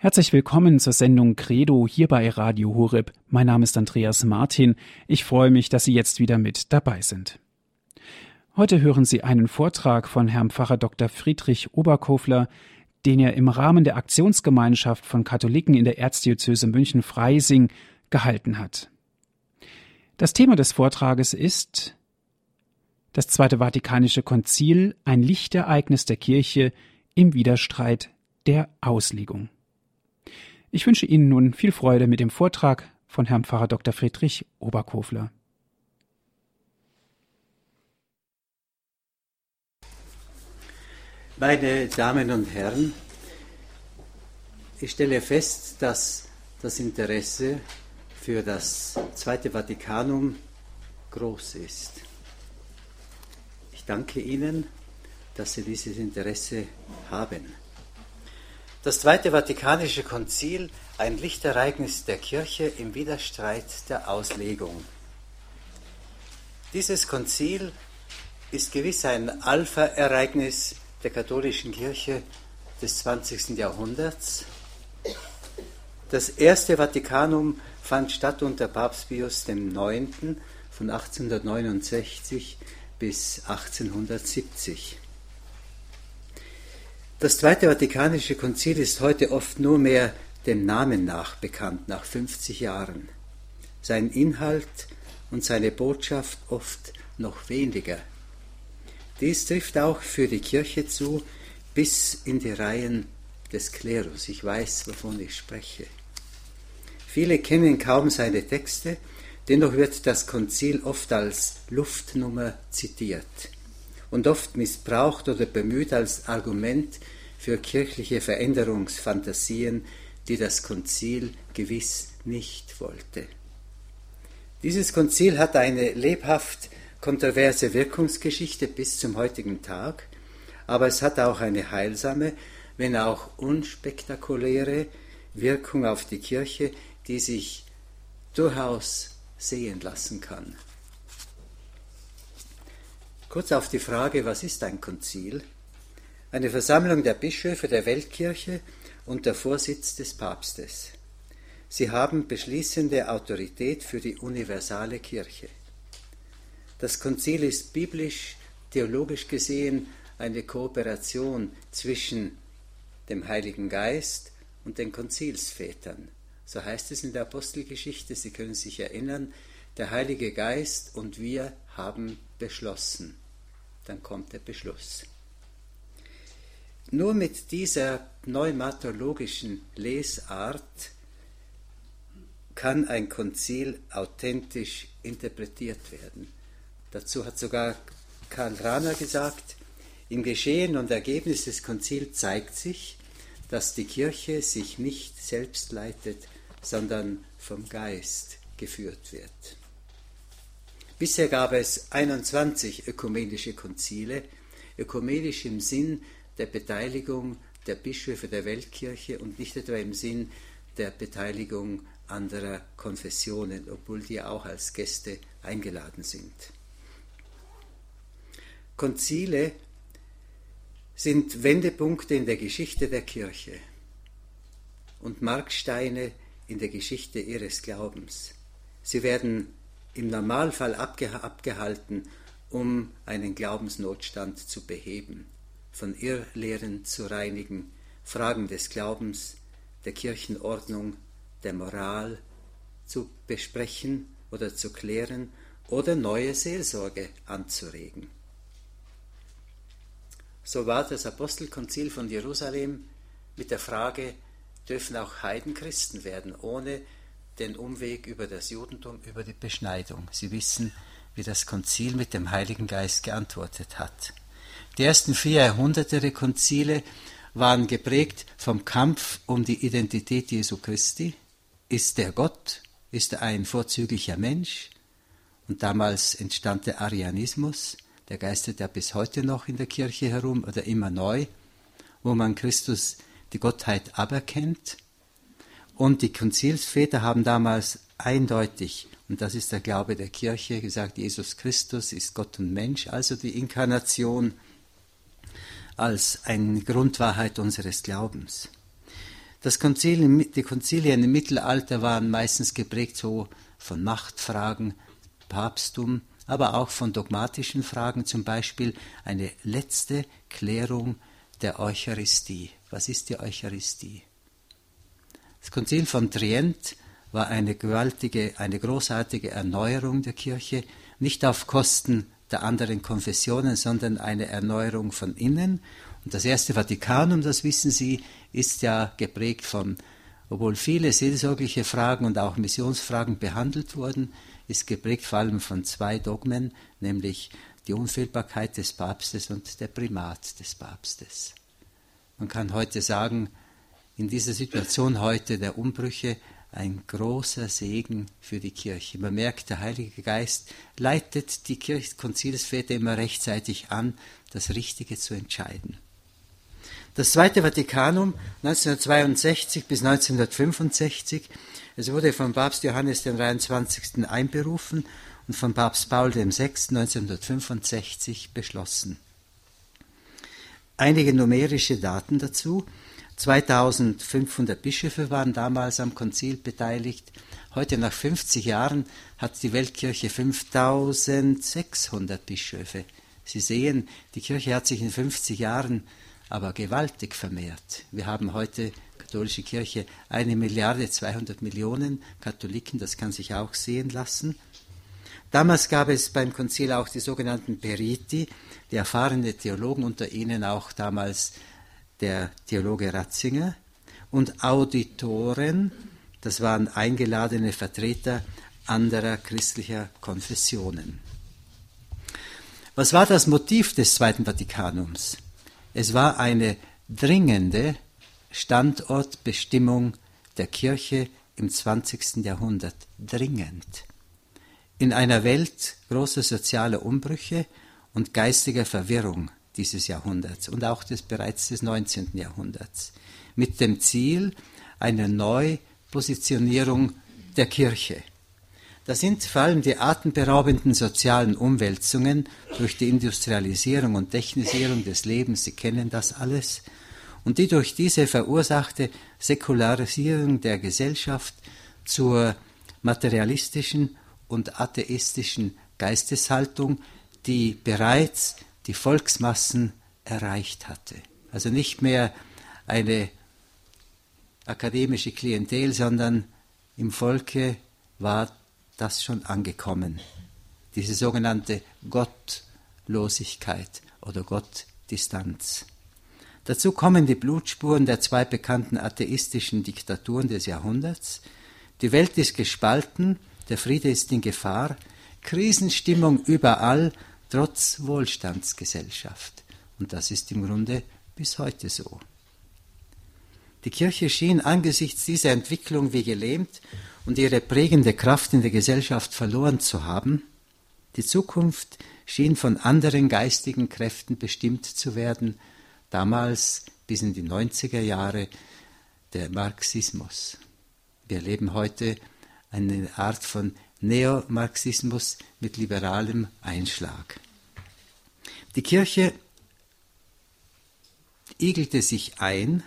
Herzlich willkommen zur Sendung Credo hier bei Radio Horeb. Mein Name ist Andreas Martin. Ich freue mich, dass Sie jetzt wieder mit dabei sind. Heute hören Sie einen Vortrag von Herrn Pfarrer Dr. Friedrich Oberkofler, den er im Rahmen der Aktionsgemeinschaft von Katholiken in der Erzdiözese München-Freising gehalten hat. Das Thema des Vortrages ist das Zweite Vatikanische Konzil, ein Lichtereignis der Kirche im Widerstreit der Auslegung. Ich wünsche Ihnen nun viel Freude mit dem Vortrag von Herrn Pfarrer Dr. Friedrich Oberkofler. Meine Damen und Herren, ich stelle fest, dass das Interesse für das Zweite Vatikanum groß ist. Ich danke Ihnen, dass Sie dieses Interesse haben. Das Zweite Vatikanische Konzil, ein Lichtereignis der Kirche im Widerstreit der Auslegung. Dieses Konzil ist gewiss ein Alpha-Ereignis der katholischen Kirche des 20. Jahrhunderts. Das erste Vatikanum fand statt unter Papst Pius IX. von 1869 bis 1870. Das Zweite Vatikanische Konzil ist heute oft nur mehr dem Namen nach bekannt, nach 50 Jahren. Sein Inhalt und seine Botschaft oft noch weniger. Dies trifft auch für die Kirche zu, bis in die Reihen des Klerus. Ich weiß, wovon ich spreche. Viele kennen kaum seine Texte, dennoch wird das Konzil oft als Luftnummer zitiert und oft missbraucht oder bemüht als Argument für kirchliche Veränderungsfantasien, die das Konzil gewiss nicht wollte. Dieses Konzil hat eine lebhaft kontroverse Wirkungsgeschichte bis zum heutigen Tag, aber es hat auch eine heilsame, wenn auch unspektakuläre Wirkung auf die Kirche, die sich durchaus sehen lassen kann. Kurz auf die Frage, was ist ein Konzil? Eine Versammlung der Bischöfe der Weltkirche unter Vorsitz des Papstes. Sie haben beschließende Autorität für die universale Kirche. Das Konzil ist biblisch, theologisch gesehen eine Kooperation zwischen dem Heiligen Geist und den Konzilsvätern. So heißt es in der Apostelgeschichte, Sie können sich erinnern, der Heilige Geist und wir haben beschlossen. Dann kommt der Beschluss. Nur mit dieser pneumatologischen Lesart kann ein Konzil authentisch interpretiert werden. Dazu hat sogar Karl Rahner gesagt, im Geschehen und Ergebnis des Konzils zeigt sich, dass die Kirche sich nicht selbst leitet, sondern vom Geist geführt wird. Bisher gab es 21 ökumenische Konzile, ökumenisch im Sinn der Beteiligung der Bischöfe der Weltkirche und nicht etwa im Sinn der Beteiligung anderer Konfessionen, obwohl die auch als Gäste eingeladen sind. Konzile sind Wendepunkte in der Geschichte der Kirche und Marksteine in der Geschichte ihres Glaubens. Sie werden im Normalfall abge abgehalten, um einen Glaubensnotstand zu beheben, von Irrlehren zu reinigen, Fragen des Glaubens, der Kirchenordnung, der Moral zu besprechen oder zu klären oder neue Seelsorge anzuregen. So war das Apostelkonzil von Jerusalem mit der Frage, dürfen auch Heiden Christen werden, ohne den Umweg über das Judentum, über die Beschneidung. Sie wissen, wie das Konzil mit dem Heiligen Geist geantwortet hat. Die ersten vier Jahrhunderte der Konzile waren geprägt vom Kampf um die Identität Jesu Christi. Ist er Gott? Ist er ein vorzüglicher Mensch? Und damals entstand der Arianismus, der geistert ja bis heute noch in der Kirche herum oder immer neu, wo man Christus die Gottheit aberkennt und die Konzilsväter haben damals eindeutig, und das ist der Glaube der Kirche, gesagt, Jesus Christus ist Gott und Mensch, also die Inkarnation als eine Grundwahrheit unseres Glaubens. Das Konzil, die Konzilien im Mittelalter waren meistens geprägt so von Machtfragen, Papsttum, aber auch von dogmatischen Fragen, zum Beispiel eine letzte Klärung der Eucharistie. Was ist die Eucharistie? Das Konzil von Trient war eine gewaltige, eine großartige Erneuerung der Kirche, nicht auf Kosten der anderen Konfessionen, sondern eine Erneuerung von innen. Und das erste Vatikanum, das wissen Sie, ist ja geprägt von, obwohl viele seelsorgliche Fragen und auch Missionsfragen behandelt wurden, ist geprägt vor allem von zwei Dogmen, nämlich die Unfehlbarkeit des Papstes und der Primat des Papstes. Man kann heute sagen, in dieser Situation heute der Umbrüche ein großer Segen für die Kirche. Man merkt, der Heilige Geist leitet die Konzilsväter immer rechtzeitig an, das Richtige zu entscheiden. Das Zweite Vatikanum 1962 bis 1965, es wurde von Papst Johannes dem 23. einberufen und von Papst Paul VI. 1965 beschlossen. Einige numerische Daten dazu. 2500 Bischöfe waren damals am Konzil beteiligt. Heute nach 50 Jahren hat die Weltkirche 5600 Bischöfe. Sie sehen, die Kirche hat sich in 50 Jahren aber gewaltig vermehrt. Wir haben heute katholische Kirche eine Milliarde 200 Millionen Katholiken, das kann sich auch sehen lassen. Damals gab es beim Konzil auch die sogenannten Periti, die erfahrene Theologen, unter ihnen auch damals der Theologe Ratzinger, und Auditoren, das waren eingeladene Vertreter anderer christlicher Konfessionen. Was war das Motiv des Zweiten Vatikanums? Es war eine dringende Standortbestimmung der Kirche im 20. Jahrhundert. Dringend. In einer Welt großer sozialer Umbrüche und geistiger Verwirrung dieses Jahrhunderts und auch des bereits des 19. Jahrhunderts, mit dem Ziel einer Neupositionierung der Kirche. Das sind vor allem die atemberaubenden sozialen Umwälzungen durch die Industrialisierung und Technisierung des Lebens, Sie kennen das alles, und die durch diese verursachte Säkularisierung der Gesellschaft zur materialistischen und atheistischen Geisteshaltung, die bereits die Volksmassen erreicht hatte. Also nicht mehr eine akademische Klientel, sondern im Volke war das schon angekommen. Diese sogenannte Gottlosigkeit oder Gottdistanz. Dazu kommen die Blutspuren der zwei bekannten atheistischen Diktaturen des Jahrhunderts. Die Welt ist gespalten der Friede ist in Gefahr, Krisenstimmung überall, trotz Wohlstandsgesellschaft. Und das ist im Grunde bis heute so. Die Kirche schien angesichts dieser Entwicklung wie gelähmt und ihre prägende Kraft in der Gesellschaft verloren zu haben. Die Zukunft schien von anderen geistigen Kräften bestimmt zu werden, damals bis in die 90er Jahre der Marxismus. Wir leben heute eine Art von Neomarxismus mit liberalem Einschlag. Die Kirche igelte sich ein,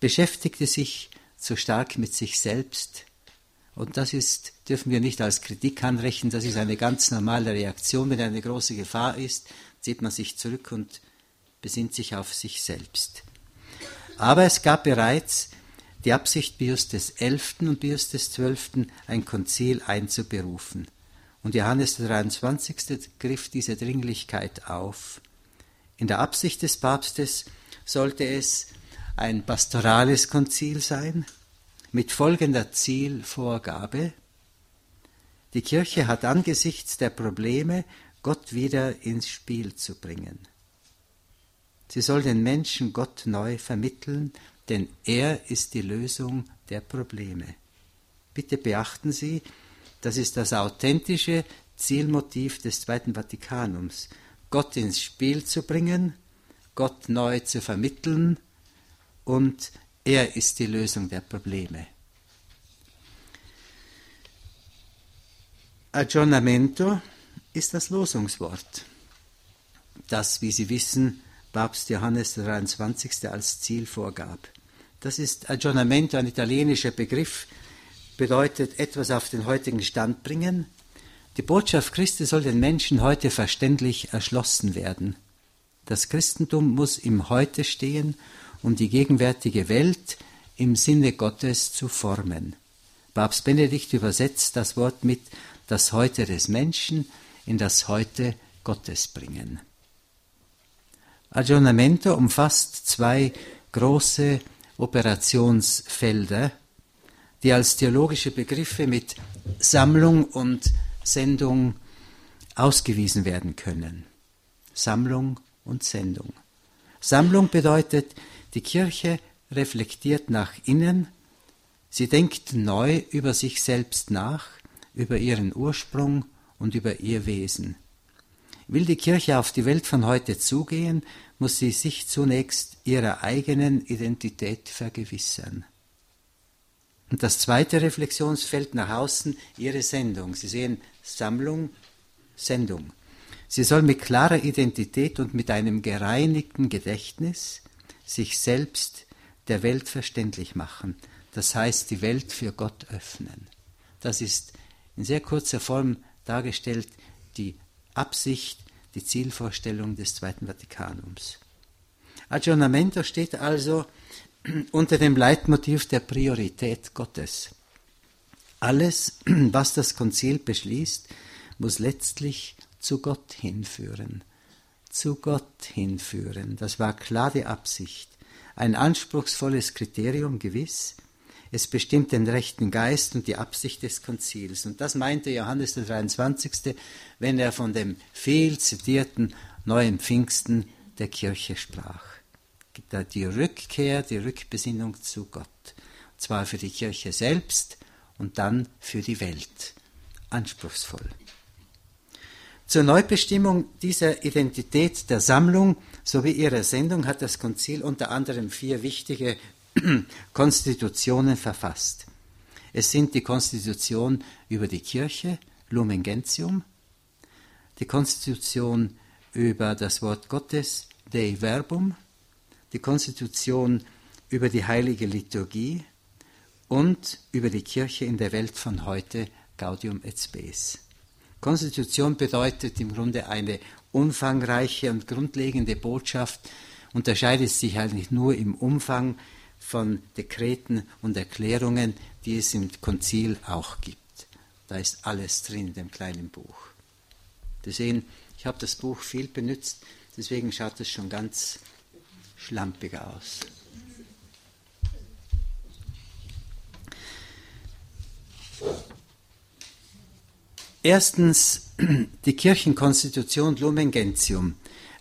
beschäftigte sich zu stark mit sich selbst, und das ist, dürfen wir nicht als Kritik anrechnen, das ist eine ganz normale Reaktion. Wenn eine große Gefahr ist, zieht man sich zurück und besinnt sich auf sich selbst. Aber es gab bereits die Absicht Pius XI. und Pius XII. ein Konzil einzuberufen. Und Johannes der 23. griff diese Dringlichkeit auf. In der Absicht des Papstes sollte es ein pastorales Konzil sein, mit folgender Zielvorgabe. Die Kirche hat angesichts der Probleme Gott wieder ins Spiel zu bringen. Sie soll den Menschen Gott neu vermitteln denn er ist die Lösung der Probleme. Bitte beachten Sie, das ist das authentische Zielmotiv des Zweiten Vatikanums, Gott ins Spiel zu bringen, Gott neu zu vermitteln und er ist die Lösung der Probleme. Aggiornamento ist das Losungswort, das, wie Sie wissen, Papst Johannes 23. als Ziel vorgab. Das ist Aggiornamento, ein italienischer Begriff, bedeutet etwas auf den heutigen Stand bringen. Die Botschaft Christi soll den Menschen heute verständlich erschlossen werden. Das Christentum muss im Heute stehen, um die gegenwärtige Welt im Sinne Gottes zu formen. Papst Benedikt übersetzt das Wort mit das Heute des Menschen in das Heute Gottes bringen. Aggiornamento umfasst zwei große Operationsfelder, die als theologische Begriffe mit Sammlung und Sendung ausgewiesen werden können. Sammlung und Sendung. Sammlung bedeutet, die Kirche reflektiert nach innen, sie denkt neu über sich selbst nach, über ihren Ursprung und über ihr Wesen. Will die Kirche auf die Welt von heute zugehen, muss sie sich zunächst ihrer eigenen Identität vergewissern. Und das zweite Reflexionsfeld nach außen, ihre Sendung. Sie sehen Sammlung, Sendung. Sie soll mit klarer Identität und mit einem gereinigten Gedächtnis sich selbst der Welt verständlich machen. Das heißt, die Welt für Gott öffnen. Das ist in sehr kurzer Form dargestellt die Absicht, die Zielvorstellung des Zweiten Vatikanums. Aggiornamento steht also unter dem Leitmotiv der Priorität Gottes. Alles, was das Konzil beschließt, muss letztlich zu Gott hinführen. Zu Gott hinführen. Das war klar die Absicht. Ein anspruchsvolles Kriterium gewiss, es bestimmt den rechten Geist und die Absicht des Konzils. Und das meinte Johannes der 23., wenn er von dem viel zitierten neuen Pfingsten der Kirche sprach. Die Rückkehr, die Rückbesinnung zu Gott. Und zwar für die Kirche selbst und dann für die Welt. Anspruchsvoll. Zur Neubestimmung dieser Identität der Sammlung sowie ihrer Sendung hat das Konzil unter anderem vier wichtige Konstitutionen verfasst. Es sind die Konstitution über die Kirche, Lumen Gentium, die Konstitution über das Wort Gottes, Dei Verbum, die Konstitution über die heilige Liturgie und über die Kirche in der Welt von heute, Gaudium et Spes. Konstitution bedeutet im Grunde eine umfangreiche und grundlegende Botschaft, unterscheidet sich eigentlich nur im Umfang von Dekreten und Erklärungen, die es im Konzil auch gibt. Da ist alles drin in dem kleinen Buch. Sie sehen, ich habe das Buch viel benutzt, deswegen schaut es schon ganz schlampig aus. Erstens die Kirchenkonstitution Lumen Gentium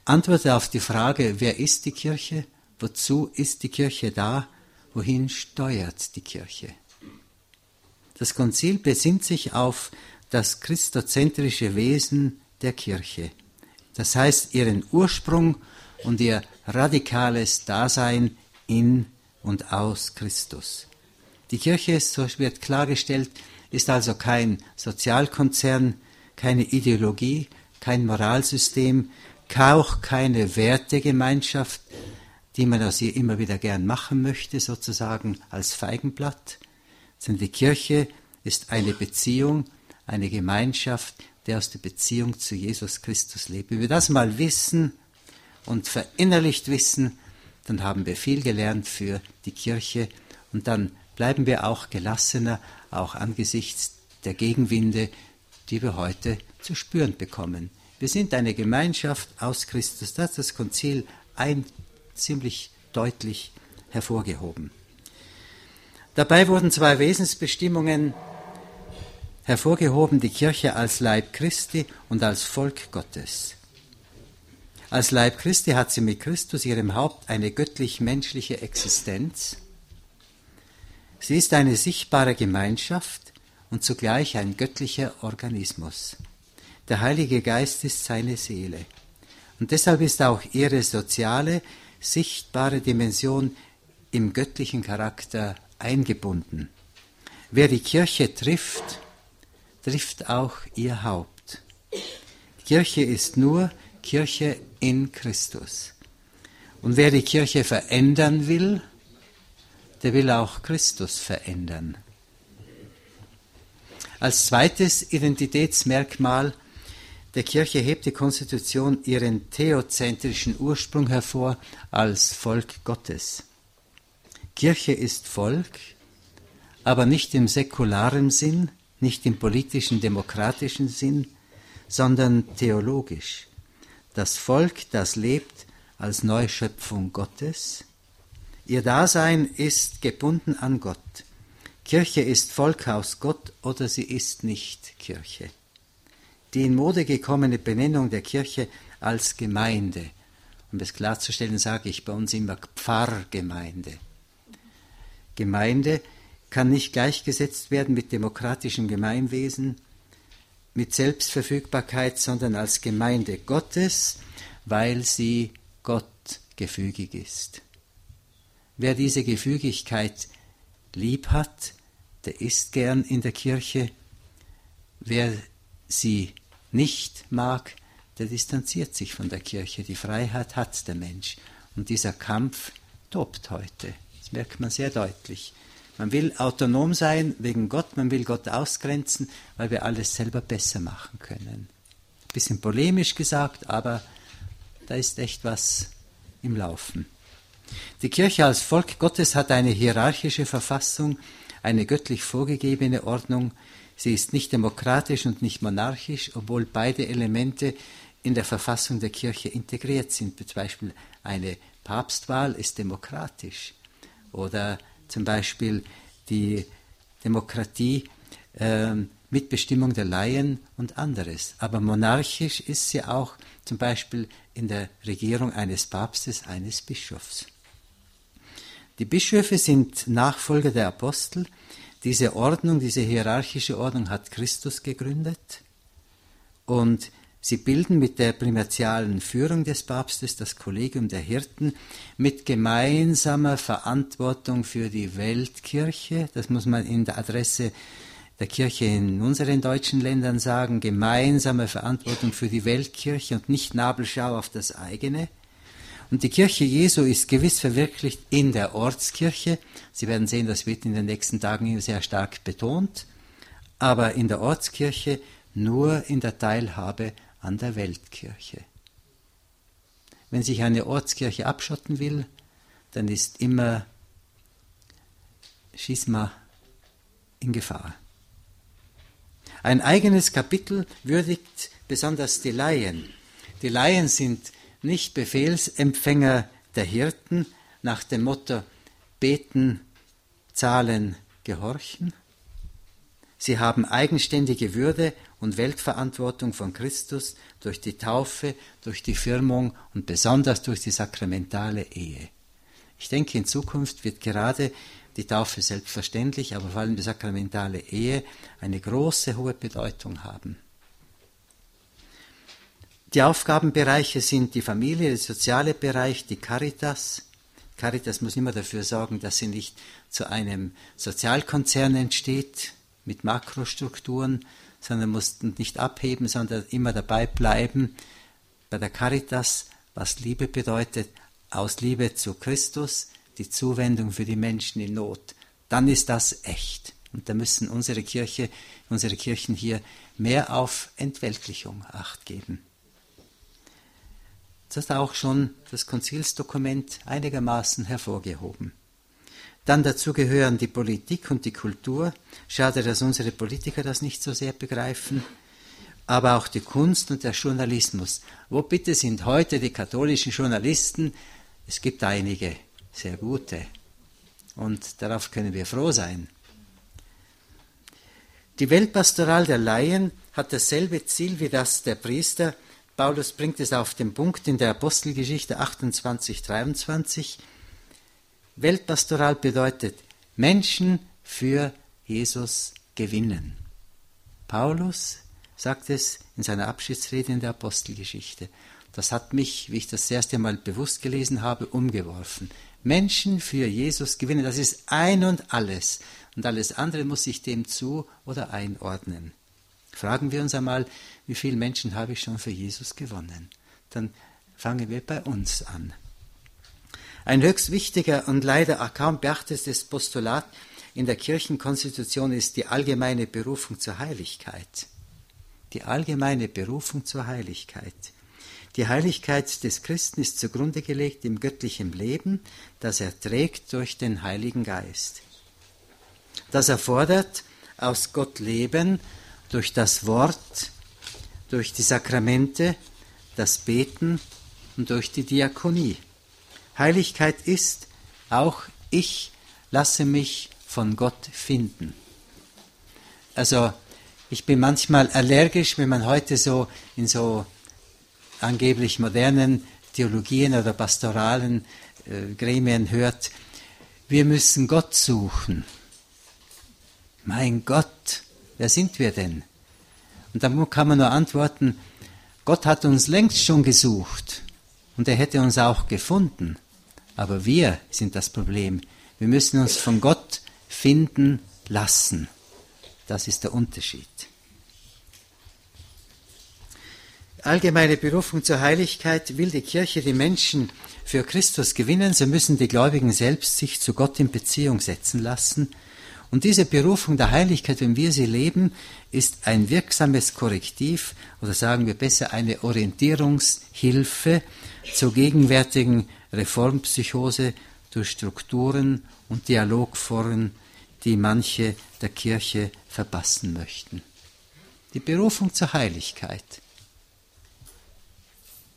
antwortet auf die Frage, wer ist die Kirche, wozu ist die Kirche da wohin steuert die Kirche? Das Konzil besinnt sich auf das christozentrische Wesen der Kirche, das heißt ihren Ursprung und ihr radikales Dasein in und aus Christus. Die Kirche, so wird klargestellt, ist also kein Sozialkonzern, keine Ideologie, kein Moralsystem, auch keine Wertegemeinschaft, die man aus ihr immer wieder gern machen möchte, sozusagen als Feigenblatt, sondern die Kirche ist eine Beziehung, eine Gemeinschaft, der aus der Beziehung zu Jesus Christus lebt. Wenn wir das mal wissen und verinnerlicht wissen, dann haben wir viel gelernt für die Kirche und dann bleiben wir auch gelassener, auch angesichts der Gegenwinde, die wir heute zu spüren bekommen. Wir sind eine Gemeinschaft aus Christus. Das ist das Konzil ein ziemlich deutlich hervorgehoben. Dabei wurden zwei Wesensbestimmungen hervorgehoben, die Kirche als Leib Christi und als Volk Gottes. Als Leib Christi hat sie mit Christus, ihrem Haupt, eine göttlich-menschliche Existenz. Sie ist eine sichtbare Gemeinschaft und zugleich ein göttlicher Organismus. Der Heilige Geist ist seine Seele. Und deshalb ist auch ihre soziale, sichtbare Dimension im göttlichen Charakter eingebunden. Wer die Kirche trifft, trifft auch ihr Haupt. Die Kirche ist nur Kirche in Christus. Und wer die Kirche verändern will, der will auch Christus verändern. Als zweites Identitätsmerkmal der Kirche hebt die Konstitution ihren theozentrischen Ursprung hervor als Volk Gottes. Kirche ist Volk, aber nicht im säkularen Sinn, nicht im politischen, demokratischen Sinn, sondern theologisch. Das Volk, das lebt als Neuschöpfung Gottes. Ihr Dasein ist gebunden an Gott. Kirche ist Volk aus Gott oder sie ist nicht Kirche. Die in Mode gekommene Benennung der Kirche als Gemeinde, um es klarzustellen, sage ich bei uns immer Pfarrgemeinde. Gemeinde kann nicht gleichgesetzt werden mit demokratischem Gemeinwesen, mit Selbstverfügbarkeit, sondern als Gemeinde Gottes, weil sie Gott gefügig ist. Wer diese Gefügigkeit lieb hat, der ist gern in der Kirche. Wer sie nicht mag, der distanziert sich von der Kirche. Die Freiheit hat der Mensch. Und dieser Kampf tobt heute. Das merkt man sehr deutlich. Man will autonom sein wegen Gott, man will Gott ausgrenzen, weil wir alles selber besser machen können. Bisschen polemisch gesagt, aber da ist echt was im Laufen. Die Kirche als Volk Gottes hat eine hierarchische Verfassung, eine göttlich vorgegebene Ordnung. Sie ist nicht demokratisch und nicht monarchisch, obwohl beide Elemente in der Verfassung der Kirche integriert sind. Zum Beispiel eine Papstwahl ist demokratisch oder zum Beispiel die Demokratie äh, Mitbestimmung der Laien und anderes. Aber monarchisch ist sie auch zum Beispiel in der Regierung eines Papstes, eines Bischofs. Die Bischöfe sind Nachfolger der Apostel. Diese Ordnung, diese hierarchische Ordnung hat Christus gegründet. Und sie bilden mit der primatialen Führung des Papstes das Kollegium der Hirten mit gemeinsamer Verantwortung für die Weltkirche. Das muss man in der Adresse der Kirche in unseren deutschen Ländern sagen, gemeinsame Verantwortung für die Weltkirche und nicht Nabelschau auf das eigene. Und die Kirche Jesu ist gewiss verwirklicht in der Ortskirche. Sie werden sehen, das wird in den nächsten Tagen sehr stark betont. Aber in der Ortskirche nur in der Teilhabe an der Weltkirche. Wenn sich eine Ortskirche abschotten will, dann ist immer Schisma in Gefahr. Ein eigenes Kapitel würdigt besonders die Laien. Die Laien sind nicht Befehlsempfänger der Hirten nach dem Motto beten, zahlen, gehorchen. Sie haben eigenständige Würde und Weltverantwortung von Christus durch die Taufe, durch die Firmung und besonders durch die sakramentale Ehe. Ich denke, in Zukunft wird gerade die Taufe selbstverständlich, aber vor allem die sakramentale Ehe eine große, hohe Bedeutung haben. Die Aufgabenbereiche sind die Familie, der soziale Bereich, die Caritas. Caritas muss immer dafür sorgen, dass sie nicht zu einem Sozialkonzern entsteht mit Makrostrukturen, sondern muss nicht abheben, sondern immer dabei bleiben. Bei der Caritas, was Liebe bedeutet, aus Liebe zu Christus, die Zuwendung für die Menschen in Not, dann ist das echt. Und da müssen unsere Kirche, unsere Kirchen hier mehr auf Entweltlichung acht geben. Das hat auch schon das Konzilsdokument einigermaßen hervorgehoben. Dann dazu gehören die Politik und die Kultur. Schade, dass unsere Politiker das nicht so sehr begreifen. Aber auch die Kunst und der Journalismus. Wo bitte sind heute die katholischen Journalisten? Es gibt einige sehr gute. Und darauf können wir froh sein. Die Weltpastoral der Laien hat dasselbe Ziel wie das der Priester, Paulus bringt es auf den Punkt in der Apostelgeschichte 28, 23. Weltpastoral bedeutet Menschen für Jesus gewinnen. Paulus sagt es in seiner Abschiedsrede in der Apostelgeschichte. Das hat mich, wie ich das erste Mal bewusst gelesen habe, umgeworfen. Menschen für Jesus gewinnen, das ist ein und alles. Und alles andere muss sich dem zu oder einordnen. Fragen wir uns einmal, wie viele Menschen habe ich schon für Jesus gewonnen? Dann fangen wir bei uns an. Ein höchst wichtiger und leider kaum beachtetes Postulat in der Kirchenkonstitution ist die allgemeine Berufung zur Heiligkeit. Die allgemeine Berufung zur Heiligkeit. Die Heiligkeit des Christen ist zugrunde gelegt im göttlichen Leben, das er trägt durch den Heiligen Geist. Das erfordert aus Gott Leben durch das Wort, durch die Sakramente, das Beten und durch die Diakonie. Heiligkeit ist auch ich lasse mich von Gott finden. Also ich bin manchmal allergisch, wenn man heute so in so angeblich modernen Theologien oder pastoralen äh, Gremien hört, wir müssen Gott suchen. Mein Gott, wer sind wir denn? Und dann kann man nur antworten, Gott hat uns längst schon gesucht und er hätte uns auch gefunden. Aber wir sind das Problem. Wir müssen uns von Gott finden lassen. Das ist der Unterschied. allgemeine Berufung zur Heiligkeit will die Kirche die Menschen für Christus gewinnen, so müssen die Gläubigen selbst sich zu Gott in Beziehung setzen lassen. Und diese Berufung der Heiligkeit, wenn wir sie leben, ist ein wirksames Korrektiv oder sagen wir besser eine Orientierungshilfe zur gegenwärtigen Reformpsychose durch Strukturen und Dialogformen, die manche der Kirche verpassen möchten. Die Berufung zur Heiligkeit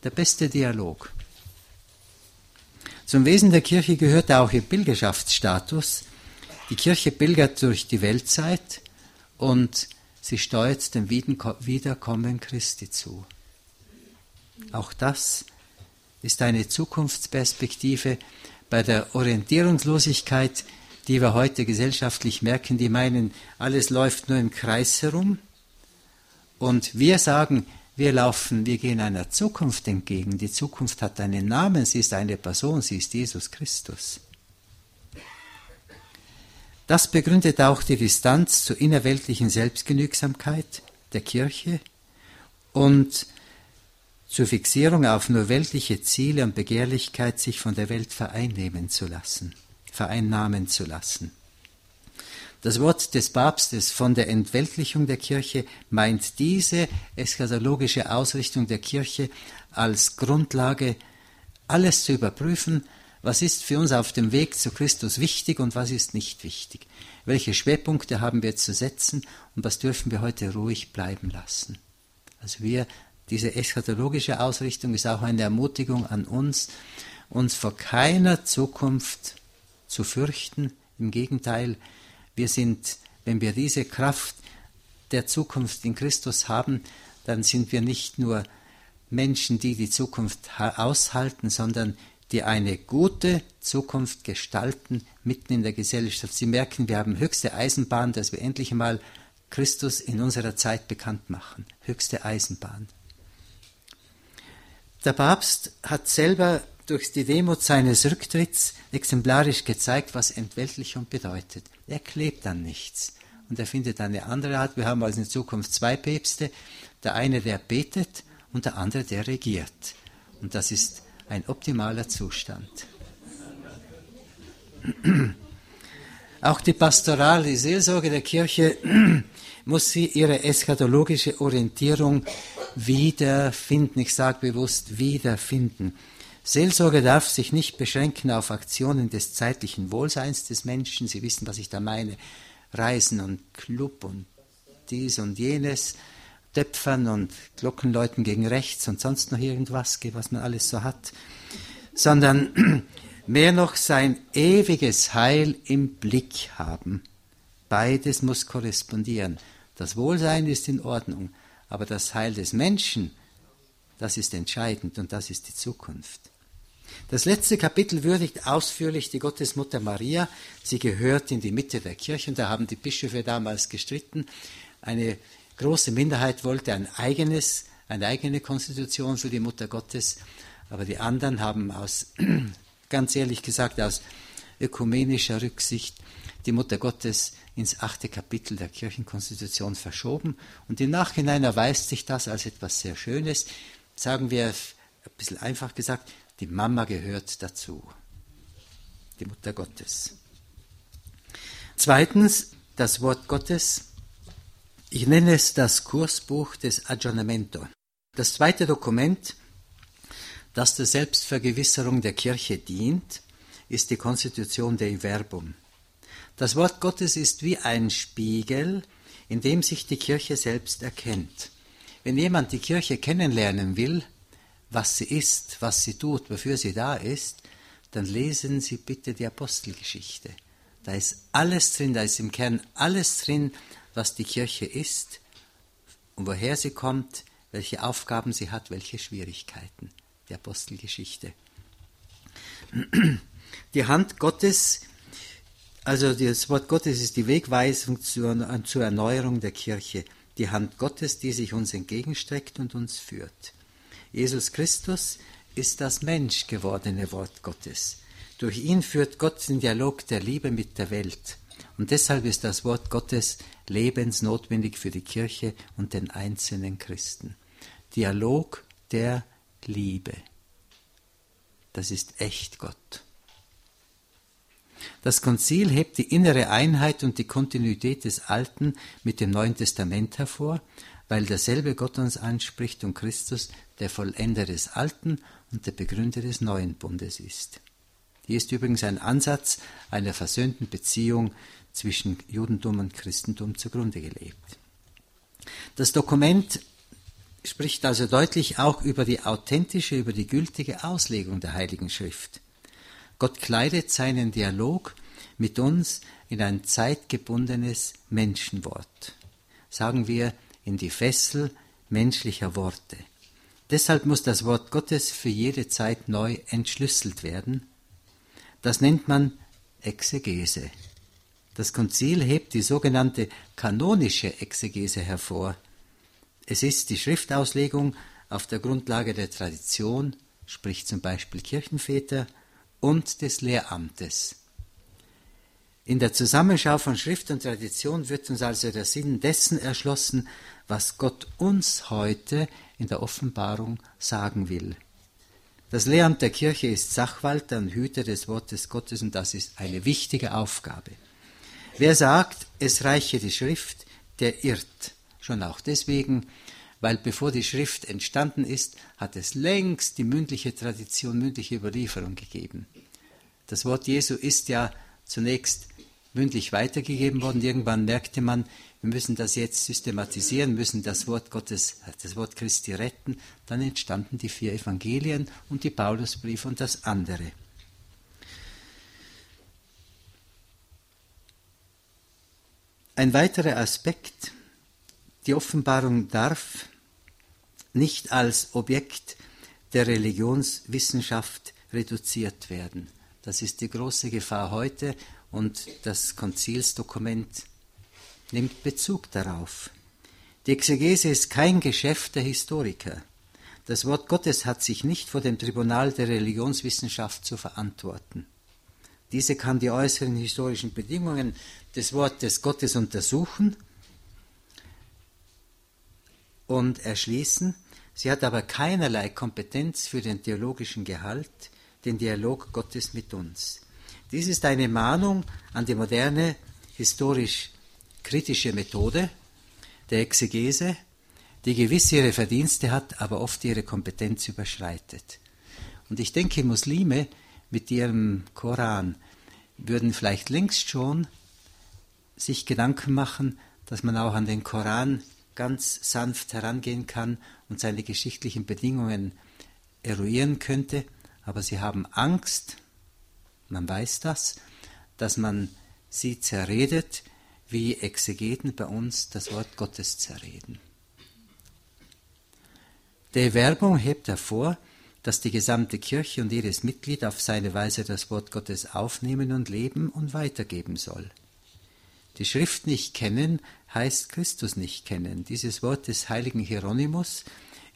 der beste Dialog. Zum Wesen der Kirche gehört auch ihr Pilgerschaftsstatus. Die Kirche pilgert durch die Weltzeit und sie steuert dem Wiederkommen Christi zu. Auch das ist eine Zukunftsperspektive bei der Orientierungslosigkeit, die wir heute gesellschaftlich merken, die meinen, alles läuft nur im Kreis herum. Und wir sagen, wir laufen, wir gehen einer Zukunft entgegen. Die Zukunft hat einen Namen, sie ist eine Person, sie ist Jesus Christus. Das begründet auch die Distanz zur innerweltlichen Selbstgenügsamkeit der Kirche und zur Fixierung auf nur weltliche Ziele und Begehrlichkeit, sich von der Welt vereinnehmen zu lassen, vereinnahmen zu lassen. Das Wort des Papstes von der Entweltlichung der Kirche meint diese eschatologische Ausrichtung der Kirche als Grundlage, alles zu überprüfen, was ist für uns auf dem Weg zu Christus wichtig und was ist nicht wichtig. Welche Schwerpunkte haben wir zu setzen und was dürfen wir heute ruhig bleiben lassen. Also wir, diese eschatologische Ausrichtung ist auch eine Ermutigung an uns, uns vor keiner Zukunft zu fürchten. Im Gegenteil, wir sind, wenn wir diese Kraft der Zukunft in Christus haben, dann sind wir nicht nur Menschen, die die Zukunft aushalten, sondern die eine gute Zukunft gestalten mitten in der Gesellschaft. Sie merken, wir haben höchste Eisenbahn, dass wir endlich einmal Christus in unserer Zeit bekannt machen. Höchste Eisenbahn. Der Papst hat selber durch die Demut seines Rücktritts exemplarisch gezeigt, was Entweltlichung bedeutet. Er klebt an nichts und er findet eine andere Art. Wir haben also in Zukunft zwei Päpste, der eine, der betet und der andere, der regiert. Und das ist ein optimaler Zustand. Auch die Pastoral, die Seelsorge der Kirche muss sie ihre eschatologische Orientierung wiederfinden. Ich sage bewusst wiederfinden. Seelsorge darf sich nicht beschränken auf Aktionen des zeitlichen Wohlseins des Menschen. Sie wissen, was ich da meine. Reisen und Club und dies und jenes, Töpfern und Glockenläuten gegen rechts und sonst noch irgendwas, was man alles so hat. Sondern mehr noch sein ewiges Heil im Blick haben. Beides muss korrespondieren. Das Wohlsein ist in Ordnung, aber das Heil des Menschen, das ist entscheidend und das ist die Zukunft. Das letzte Kapitel würdigt ausführlich die Gottesmutter Maria. Sie gehört in die Mitte der Kirche und da haben die Bischöfe damals gestritten. Eine große Minderheit wollte ein eigenes, eine eigene Konstitution für die Mutter Gottes, aber die anderen haben aus, ganz ehrlich gesagt, aus ökumenischer Rücksicht die Mutter Gottes ins achte Kapitel der Kirchenkonstitution verschoben. Und im Nachhinein erweist sich das als etwas sehr Schönes. Sagen wir ein bisschen einfach gesagt, die Mama gehört dazu. die Mutter Gottes. Zweitens, das Wort Gottes. Ich nenne es das Kursbuch des Aggiornamento. Das zweite Dokument, das der Selbstvergewisserung der Kirche dient, ist die Konstitution Dei Verbum. Das Wort Gottes ist wie ein Spiegel, in dem sich die Kirche selbst erkennt. Wenn jemand die Kirche kennenlernen will, was sie ist, was sie tut, wofür sie da ist, dann lesen Sie bitte die Apostelgeschichte. Da ist alles drin, da ist im Kern alles drin, was die Kirche ist und woher sie kommt, welche Aufgaben sie hat, welche Schwierigkeiten. Die Apostelgeschichte. Die Hand Gottes, also das Wort Gottes ist die Wegweisung zur, zur Erneuerung der Kirche. Die Hand Gottes, die sich uns entgegenstreckt und uns führt. Jesus Christus ist das Mensch gewordene Wort Gottes. Durch ihn führt Gott den Dialog der Liebe mit der Welt. Und deshalb ist das Wort Gottes lebensnotwendig für die Kirche und den einzelnen Christen. Dialog der Liebe. Das ist echt Gott. Das Konzil hebt die innere Einheit und die Kontinuität des Alten mit dem Neuen Testament hervor, weil derselbe Gott uns anspricht und Christus der Vollender des Alten und der Begründer des neuen Bundes ist. Hier ist übrigens ein Ansatz einer versöhnten Beziehung zwischen Judentum und Christentum zugrunde gelegt. Das Dokument spricht also deutlich auch über die authentische, über die gültige Auslegung der Heiligen Schrift. Gott kleidet seinen Dialog mit uns in ein zeitgebundenes Menschenwort, sagen wir in die Fessel menschlicher Worte. Deshalb muss das Wort Gottes für jede Zeit neu entschlüsselt werden. Das nennt man Exegese. Das Konzil hebt die sogenannte kanonische Exegese hervor. Es ist die Schriftauslegung auf der Grundlage der Tradition, sprich zum Beispiel Kirchenväter, und des Lehramtes. In der Zusammenschau von Schrift und Tradition wird uns also der Sinn dessen erschlossen, was Gott uns heute in der Offenbarung sagen will. Das Lehramt der Kirche ist Sachwalter und Hüter des Wortes Gottes und das ist eine wichtige Aufgabe. Wer sagt, es reiche die Schrift, der irrt. Schon auch deswegen, weil bevor die Schrift entstanden ist, hat es längst die mündliche Tradition, mündliche Überlieferung gegeben. Das Wort Jesu ist ja zunächst mündlich weitergegeben worden. Irgendwann merkte man, wir müssen das jetzt systematisieren, müssen das Wort Gottes, das Wort Christi retten. Dann entstanden die vier Evangelien und die Paulusbriefe und das andere. Ein weiterer Aspekt, die Offenbarung darf nicht als Objekt der Religionswissenschaft reduziert werden. Das ist die große Gefahr heute und das Konzilsdokument nimmt Bezug darauf. Die Exegese ist kein Geschäft der Historiker. Das Wort Gottes hat sich nicht vor dem Tribunal der Religionswissenschaft zu verantworten. Diese kann die äußeren historischen Bedingungen des Wortes Gottes untersuchen und erschließen. Sie hat aber keinerlei Kompetenz für den theologischen Gehalt, den Dialog Gottes mit uns. Dies ist eine Mahnung an die moderne historisch kritische Methode der Exegese, die gewiss ihre Verdienste hat, aber oft ihre Kompetenz überschreitet. Und ich denke, Muslime mit ihrem Koran würden vielleicht längst schon sich Gedanken machen, dass man auch an den Koran ganz sanft herangehen kann und seine geschichtlichen Bedingungen eruieren könnte, aber sie haben Angst, man weiß das, dass man sie zerredet, wie Exegeten bei uns das Wort Gottes zerreden. Der Werbung hebt hervor, dass die gesamte Kirche und jedes Mitglied auf seine Weise das Wort Gottes aufnehmen und leben und weitergeben soll. Die Schrift nicht kennen heißt Christus nicht kennen. Dieses Wort des heiligen Hieronymus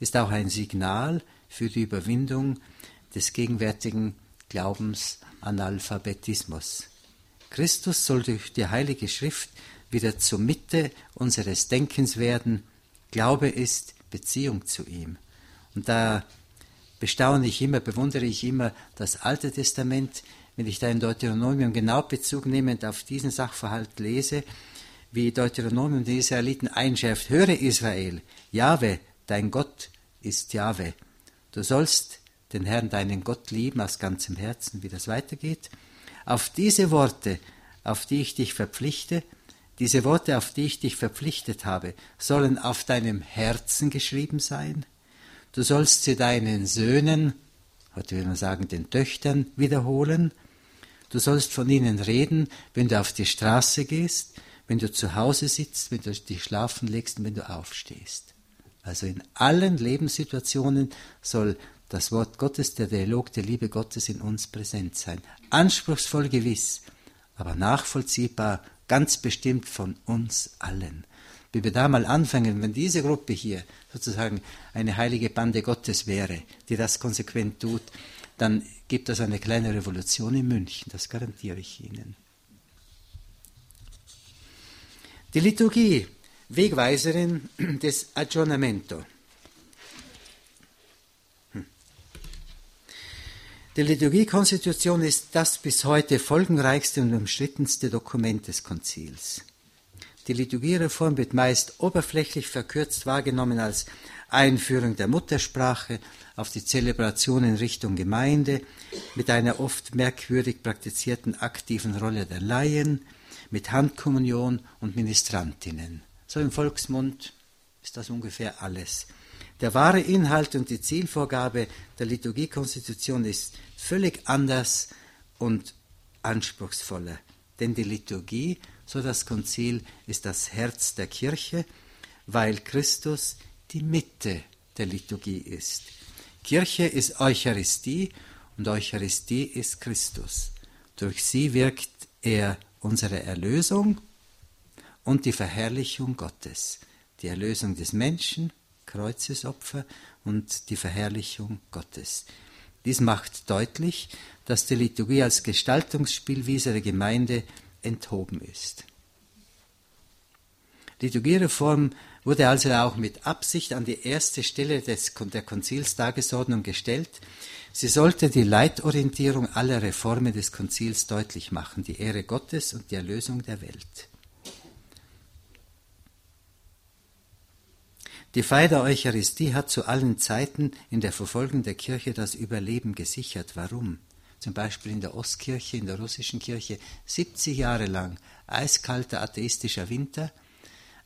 ist auch ein Signal für die Überwindung des gegenwärtigen Glaubensanalphabetismus. Christus soll durch die Heilige Schrift wieder zur Mitte unseres Denkens werden. Glaube ist Beziehung zu ihm. Und da bestaune ich immer, bewundere ich immer das Alte Testament, wenn ich da in Deuteronomium genau Bezug nehmend auf diesen Sachverhalt lese, wie Deuteronomium den Israeliten einschärft, höre Israel, Jahwe, dein Gott ist Jahwe. Du sollst den Herrn, deinen Gott lieben aus ganzem Herzen, wie das weitergeht. Auf diese Worte, auf die ich dich verpflichte, diese Worte, auf die ich dich verpflichtet habe, sollen auf deinem Herzen geschrieben sein. Du sollst sie deinen Söhnen, heute will man sagen den Töchtern, wiederholen. Du sollst von ihnen reden, wenn du auf die Straße gehst, wenn du zu Hause sitzt, wenn du dich schlafen legst und wenn du aufstehst. Also in allen Lebenssituationen soll das Wort Gottes, der Dialog der Liebe Gottes in uns präsent sein. Anspruchsvoll gewiss, aber nachvollziehbar, ganz bestimmt von uns allen. Wie wir da mal anfangen, wenn diese Gruppe hier sozusagen eine heilige Bande Gottes wäre, die das konsequent tut, dann gibt es eine kleine Revolution in München, das garantiere ich Ihnen. Die Liturgie, Wegweiserin des Aggiornamento. Hm. Die Liturgiekonstitution ist das bis heute folgenreichste und umstrittenste Dokument des Konzils. Die Liturgiereform wird meist oberflächlich verkürzt wahrgenommen als Einführung der Muttersprache auf die Zelebration in Richtung Gemeinde mit einer oft merkwürdig praktizierten aktiven Rolle der Laien, mit Handkommunion und Ministrantinnen. So im Volksmund ist das ungefähr alles. Der wahre Inhalt und die Zielvorgabe der Liturgiekonstitution ist völlig anders und anspruchsvoller. Denn die Liturgie, so das Konzil, ist das Herz der Kirche, weil Christus die Mitte der Liturgie ist. Kirche ist Eucharistie und Eucharistie ist Christus. Durch sie wirkt er unsere Erlösung und die Verherrlichung Gottes. Die Erlösung des Menschen, Kreuzesopfer und die Verherrlichung Gottes. Dies macht deutlich, dass die Liturgie als Gestaltungsspielwiese der Gemeinde enthoben ist. Liturgiereform wurde also auch mit Absicht an die erste Stelle des, der Konzilstagesordnung gestellt, Sie sollte die Leitorientierung aller Reformen des Konzils deutlich machen, die Ehre Gottes und die Erlösung der Welt. Die Feier der Eucharistie hat zu allen Zeiten in der Verfolgung der Kirche das Überleben gesichert. Warum? Zum Beispiel in der Ostkirche, in der russischen Kirche, 70 Jahre lang eiskalter atheistischer Winter.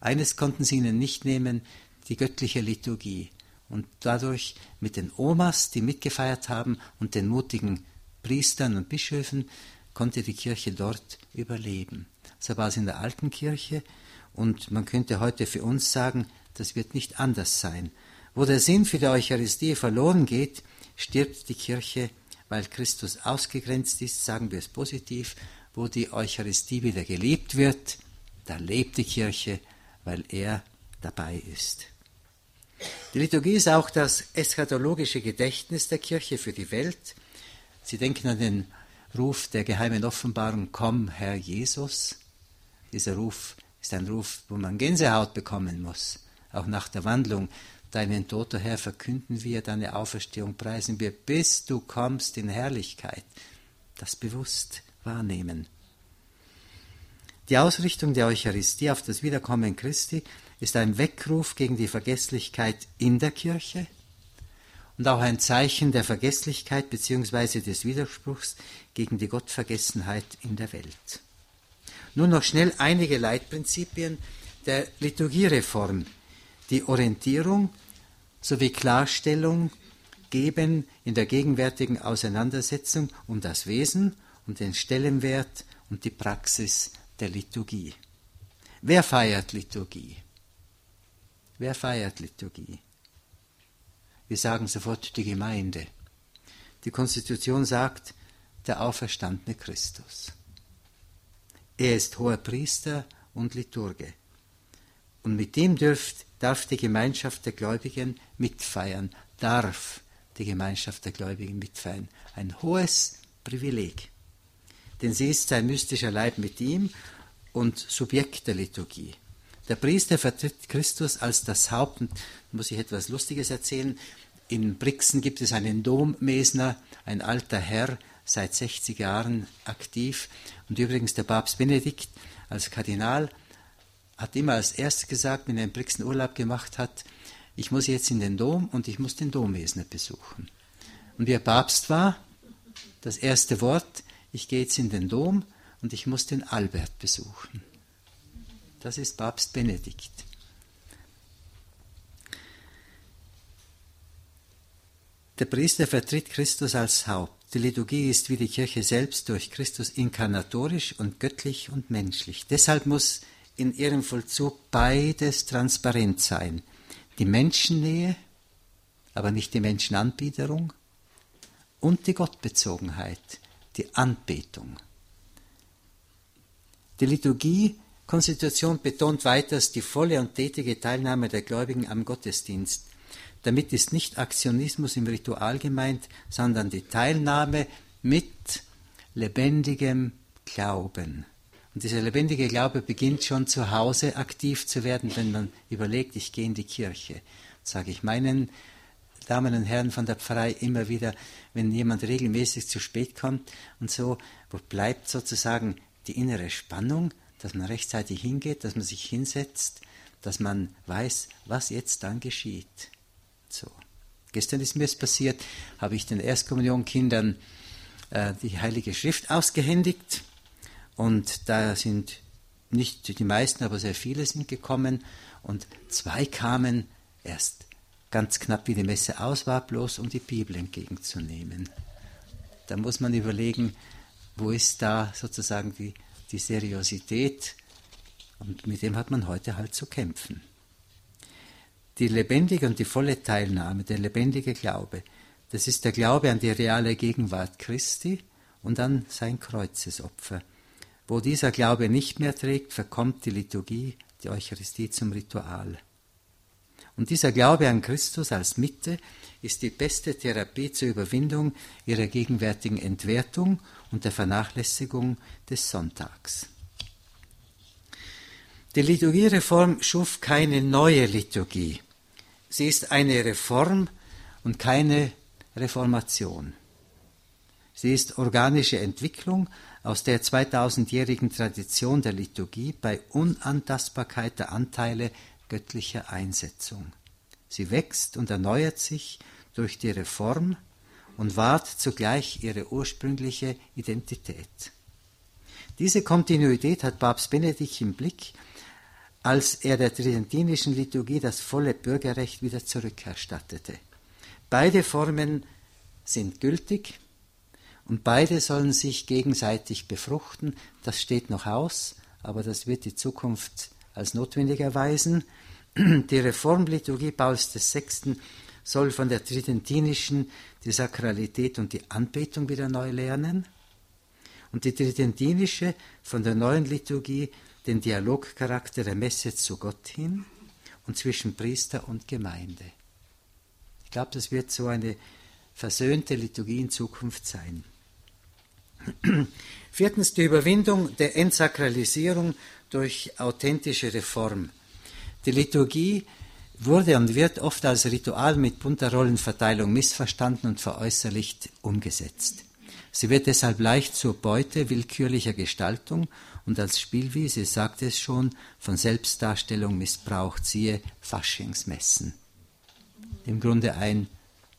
Eines konnten sie ihnen nicht nehmen, die göttliche Liturgie und dadurch mit den Omas, die mitgefeiert haben, und den mutigen Priestern und Bischöfen konnte die Kirche dort überleben. So war es in der alten Kirche und man könnte heute für uns sagen, das wird nicht anders sein. Wo der Sinn für die Eucharistie verloren geht, stirbt die Kirche, weil Christus ausgegrenzt ist, sagen wir es positiv. Wo die Eucharistie wieder gelebt wird, da lebt die Kirche, weil er dabei ist. Die Liturgie ist auch das eschatologische Gedächtnis der Kirche für die Welt. Sie denken an den Ruf der geheimen Offenbarung, komm, Herr Jesus. Dieser Ruf ist ein Ruf, wo man Gänsehaut bekommen muss, auch nach der Wandlung. Deinen Tod, Herr, verkünden wir, deine Auferstehung preisen wir, bis du kommst in Herrlichkeit. Das bewusst wahrnehmen. Die Ausrichtung der Eucharistie auf das Wiederkommen Christi ist ein Weckruf gegen die Vergesslichkeit in der Kirche und auch ein Zeichen der Vergesslichkeit bzw. des Widerspruchs gegen die Gottvergessenheit in der Welt. Nun noch schnell einige Leitprinzipien der Liturgiereform. Die Orientierung sowie Klarstellung geben in der gegenwärtigen Auseinandersetzung um das Wesen und den Stellenwert und die Praxis der Liturgie. Wer feiert Liturgie? Wer feiert Liturgie? Wir sagen sofort die Gemeinde. Die Konstitution sagt, der auferstandene Christus. Er ist hoher Priester und Liturge. Und mit dem dürft, darf die Gemeinschaft der Gläubigen mitfeiern, darf die Gemeinschaft der Gläubigen mitfeiern. Ein hohes Privileg. Denn sie ist sein mystischer Leib mit ihm und Subjekt der Liturgie. Der Priester vertritt Christus als das Haupt. Und muss ich etwas Lustiges erzählen. In Brixen gibt es einen Dommesner, ein alter Herr, seit 60 Jahren aktiv. Und übrigens der Papst Benedikt als Kardinal hat immer als erstes gesagt, wenn er in Brixen Urlaub gemacht hat, ich muss jetzt in den Dom und ich muss den Domwesner besuchen. Und wie er Papst war, das erste Wort, ich gehe jetzt in den Dom und ich muss den Albert besuchen. Das ist Papst Benedikt. Der Priester vertritt Christus als Haupt. Die Liturgie ist wie die Kirche selbst durch Christus inkarnatorisch und göttlich und menschlich. Deshalb muss in ihrem Vollzug beides transparent sein. Die Menschennähe, aber nicht die Menschenanbiederung und die Gottbezogenheit, die Anbetung. Die Liturgie Konstitution betont weiters die volle und tätige Teilnahme der Gläubigen am Gottesdienst. Damit ist nicht Aktionismus im Ritual gemeint, sondern die Teilnahme mit lebendigem Glauben. Und dieser lebendige Glaube beginnt schon zu Hause aktiv zu werden, wenn man überlegt, ich gehe in die Kirche. Sage ich meinen Damen und Herren von der Pfarrei immer wieder, wenn jemand regelmäßig zu spät kommt und so, wo bleibt sozusagen die innere Spannung, dass man rechtzeitig hingeht, dass man sich hinsetzt, dass man weiß, was jetzt dann geschieht. So. Gestern ist mir es passiert, habe ich den Erstkommunionkindern äh, die Heilige Schrift ausgehändigt und da sind nicht die meisten, aber sehr viele sind gekommen und zwei kamen erst ganz knapp, wie die Messe aus war, bloß um die Bibel entgegenzunehmen. Da muss man überlegen, wo ist da sozusagen die, die Seriosität und mit dem hat man heute halt zu kämpfen. Die lebendige und die volle Teilnahme, der lebendige Glaube, das ist der Glaube an die reale Gegenwart Christi und an sein Kreuzesopfer. Wo dieser Glaube nicht mehr trägt, verkommt die Liturgie, die Eucharistie zum Ritual. Und dieser Glaube an Christus als Mitte ist die beste Therapie zur Überwindung ihrer gegenwärtigen Entwertung und der Vernachlässigung des Sonntags. Die Liturgiereform schuf keine neue Liturgie. Sie ist eine Reform und keine Reformation. Sie ist organische Entwicklung aus der 2000-jährigen Tradition der Liturgie bei Unantastbarkeit der Anteile göttlicher Einsetzung. Sie wächst und erneuert sich durch die Reform und wahrt zugleich ihre ursprüngliche Identität. Diese Kontinuität hat Papst Benedikt im Blick, als er der tridentinischen Liturgie das volle Bürgerrecht wieder zurückerstattete. Beide Formen sind gültig, und beide sollen sich gegenseitig befruchten. Das steht noch aus, aber das wird die Zukunft als notwendig erweisen. Die Reformliturgie Pauls VI. soll von der tridentinischen die Sakralität und die Anbetung wieder neu lernen und die tridentinische von der neuen Liturgie den Dialogcharakter der Messe zu Gott hin und zwischen Priester und Gemeinde. Ich glaube, das wird so eine versöhnte Liturgie in Zukunft sein. Viertens die Überwindung der Entsakralisierung durch authentische Reform. Die Liturgie wurde und wird oft als Ritual mit bunter Rollenverteilung missverstanden und veräußerlicht umgesetzt. Sie wird deshalb leicht zur Beute willkürlicher Gestaltung und als Spielwiese, sagt es schon, von Selbstdarstellung missbraucht, siehe Faschingsmessen. Im Grunde ein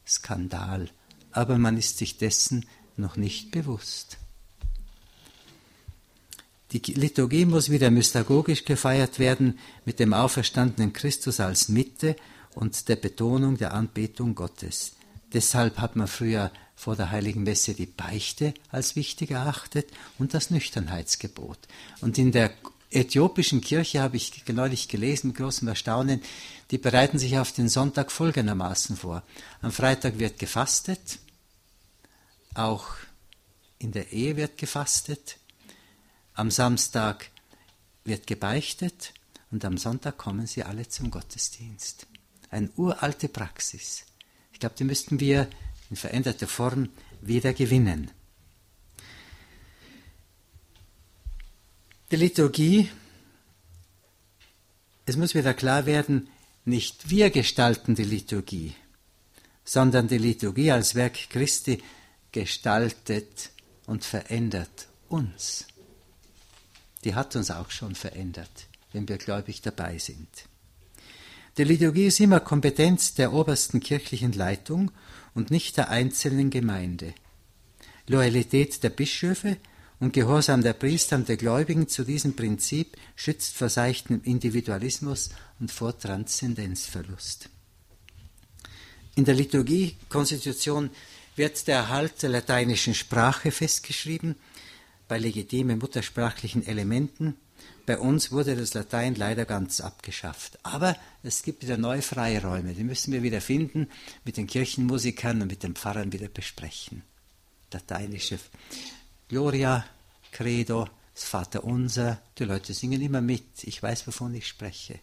Skandal, aber man ist sich dessen noch nicht bewusst. Die Liturgie muss wieder mystagogisch gefeiert werden mit dem auferstandenen Christus als Mitte und der Betonung der Anbetung Gottes. Deshalb hat man früher vor der Heiligen Messe die Beichte als wichtig erachtet und das Nüchternheitsgebot. Und in der äthiopischen Kirche habe ich neulich gelesen, mit großem Erstaunen, die bereiten sich auf den Sonntag folgendermaßen vor. Am Freitag wird gefastet, auch in der Ehe wird gefastet, am Samstag wird gebeichtet und am Sonntag kommen sie alle zum Gottesdienst. Eine uralte Praxis. Ich glaube, die müssten wir in veränderter Form wieder gewinnen. Die Liturgie, es muss wieder klar werden, nicht wir gestalten die Liturgie, sondern die Liturgie als Werk Christi gestaltet und verändert uns. Die hat uns auch schon verändert, wenn wir gläubig dabei sind. Die Liturgie ist immer Kompetenz der obersten kirchlichen Leitung und nicht der einzelnen Gemeinde. Loyalität der Bischöfe und Gehorsam der Priester und der Gläubigen zu diesem Prinzip schützt vor seichtem Individualismus und vor Transzendenzverlust. In der Liturgiekonstitution wird der Erhalt der lateinischen Sprache festgeschrieben, bei legitimen muttersprachlichen Elementen. Bei uns wurde das Latein leider ganz abgeschafft. Aber es gibt wieder neue Freiräume, die müssen wir wieder finden, mit den Kirchenmusikern und mit den Pfarrern wieder besprechen. Lateinische Gloria, Credo, das Vaterunser, die Leute singen immer mit, ich weiß, wovon ich spreche.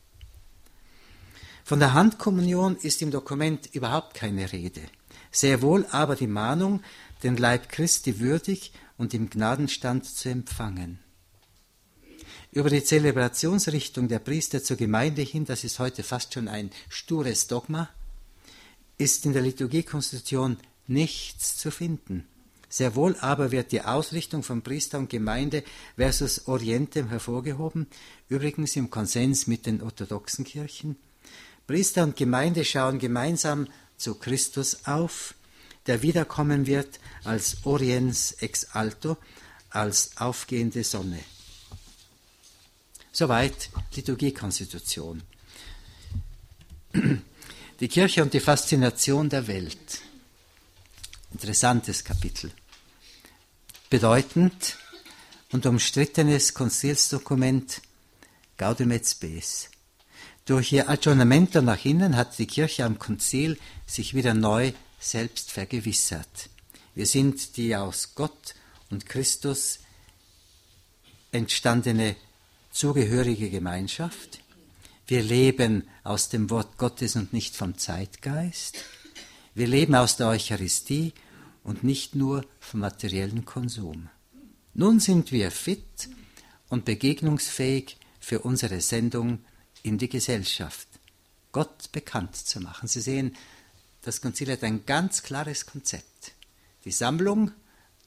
Von der Handkommunion ist im Dokument überhaupt keine Rede. Sehr wohl aber die Mahnung, den Leib Christi würdig und im Gnadenstand zu empfangen. Über die Zelebrationsrichtung der Priester zur Gemeinde hin, das ist heute fast schon ein stures Dogma, ist in der Liturgiekonstitution nichts zu finden. Sehr wohl aber wird die Ausrichtung von Priester und Gemeinde versus Orientem hervorgehoben, übrigens im Konsens mit den orthodoxen Kirchen. Priester und Gemeinde schauen gemeinsam zu Christus auf, der wiederkommen wird als Oriens ex alto, als aufgehende Sonne. Soweit Liturgiekonstitution. Die Kirche und die Faszination der Welt. Interessantes Kapitel. Bedeutend und umstrittenes Konzilsdokument Gaudium et Spes. Durch ihr Aggiornamento nach innen hat die Kirche am Konzil sich wieder neu selbst vergewissert. Wir sind die aus Gott und Christus entstandene zugehörige Gemeinschaft. Wir leben aus dem Wort Gottes und nicht vom Zeitgeist. Wir leben aus der Eucharistie und nicht nur vom materiellen Konsum. Nun sind wir fit und begegnungsfähig für unsere Sendung in die Gesellschaft, Gott bekannt zu machen. Sie sehen, das Konzil hat ein ganz klares Konzept. Die Sammlung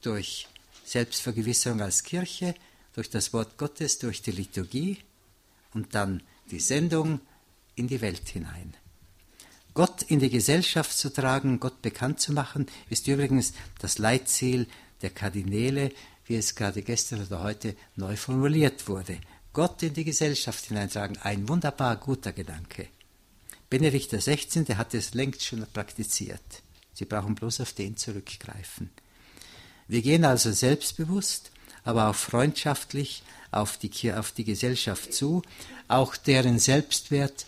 durch Selbstvergewisserung als Kirche, durch das Wort Gottes, durch die Liturgie und dann die Sendung in die Welt hinein. Gott in die Gesellschaft zu tragen, Gott bekannt zu machen, ist übrigens das Leitziel der Kardinäle, wie es gerade gestern oder heute neu formuliert wurde. Gott in die Gesellschaft hineintragen, ein wunderbar guter Gedanke. Benedikt XVI. hat es längst schon praktiziert. Sie brauchen bloß auf den zurückgreifen. Wir gehen also selbstbewusst, aber auch freundschaftlich auf die, auf die Gesellschaft zu, auch deren Selbstwert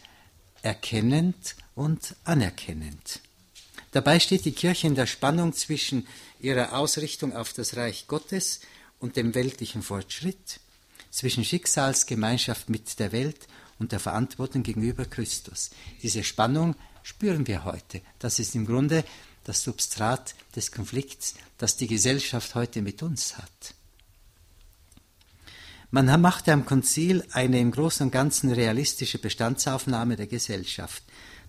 erkennend und anerkennend. Dabei steht die Kirche in der Spannung zwischen ihrer Ausrichtung auf das Reich Gottes und dem weltlichen Fortschritt, zwischen Schicksalsgemeinschaft mit der Welt und der Verantwortung gegenüber Christus. Diese Spannung spüren wir heute. Das ist im Grunde das Substrat des Konflikts, das die Gesellschaft heute mit uns hat. Man machte am Konzil eine im Großen und Ganzen realistische Bestandsaufnahme der Gesellschaft.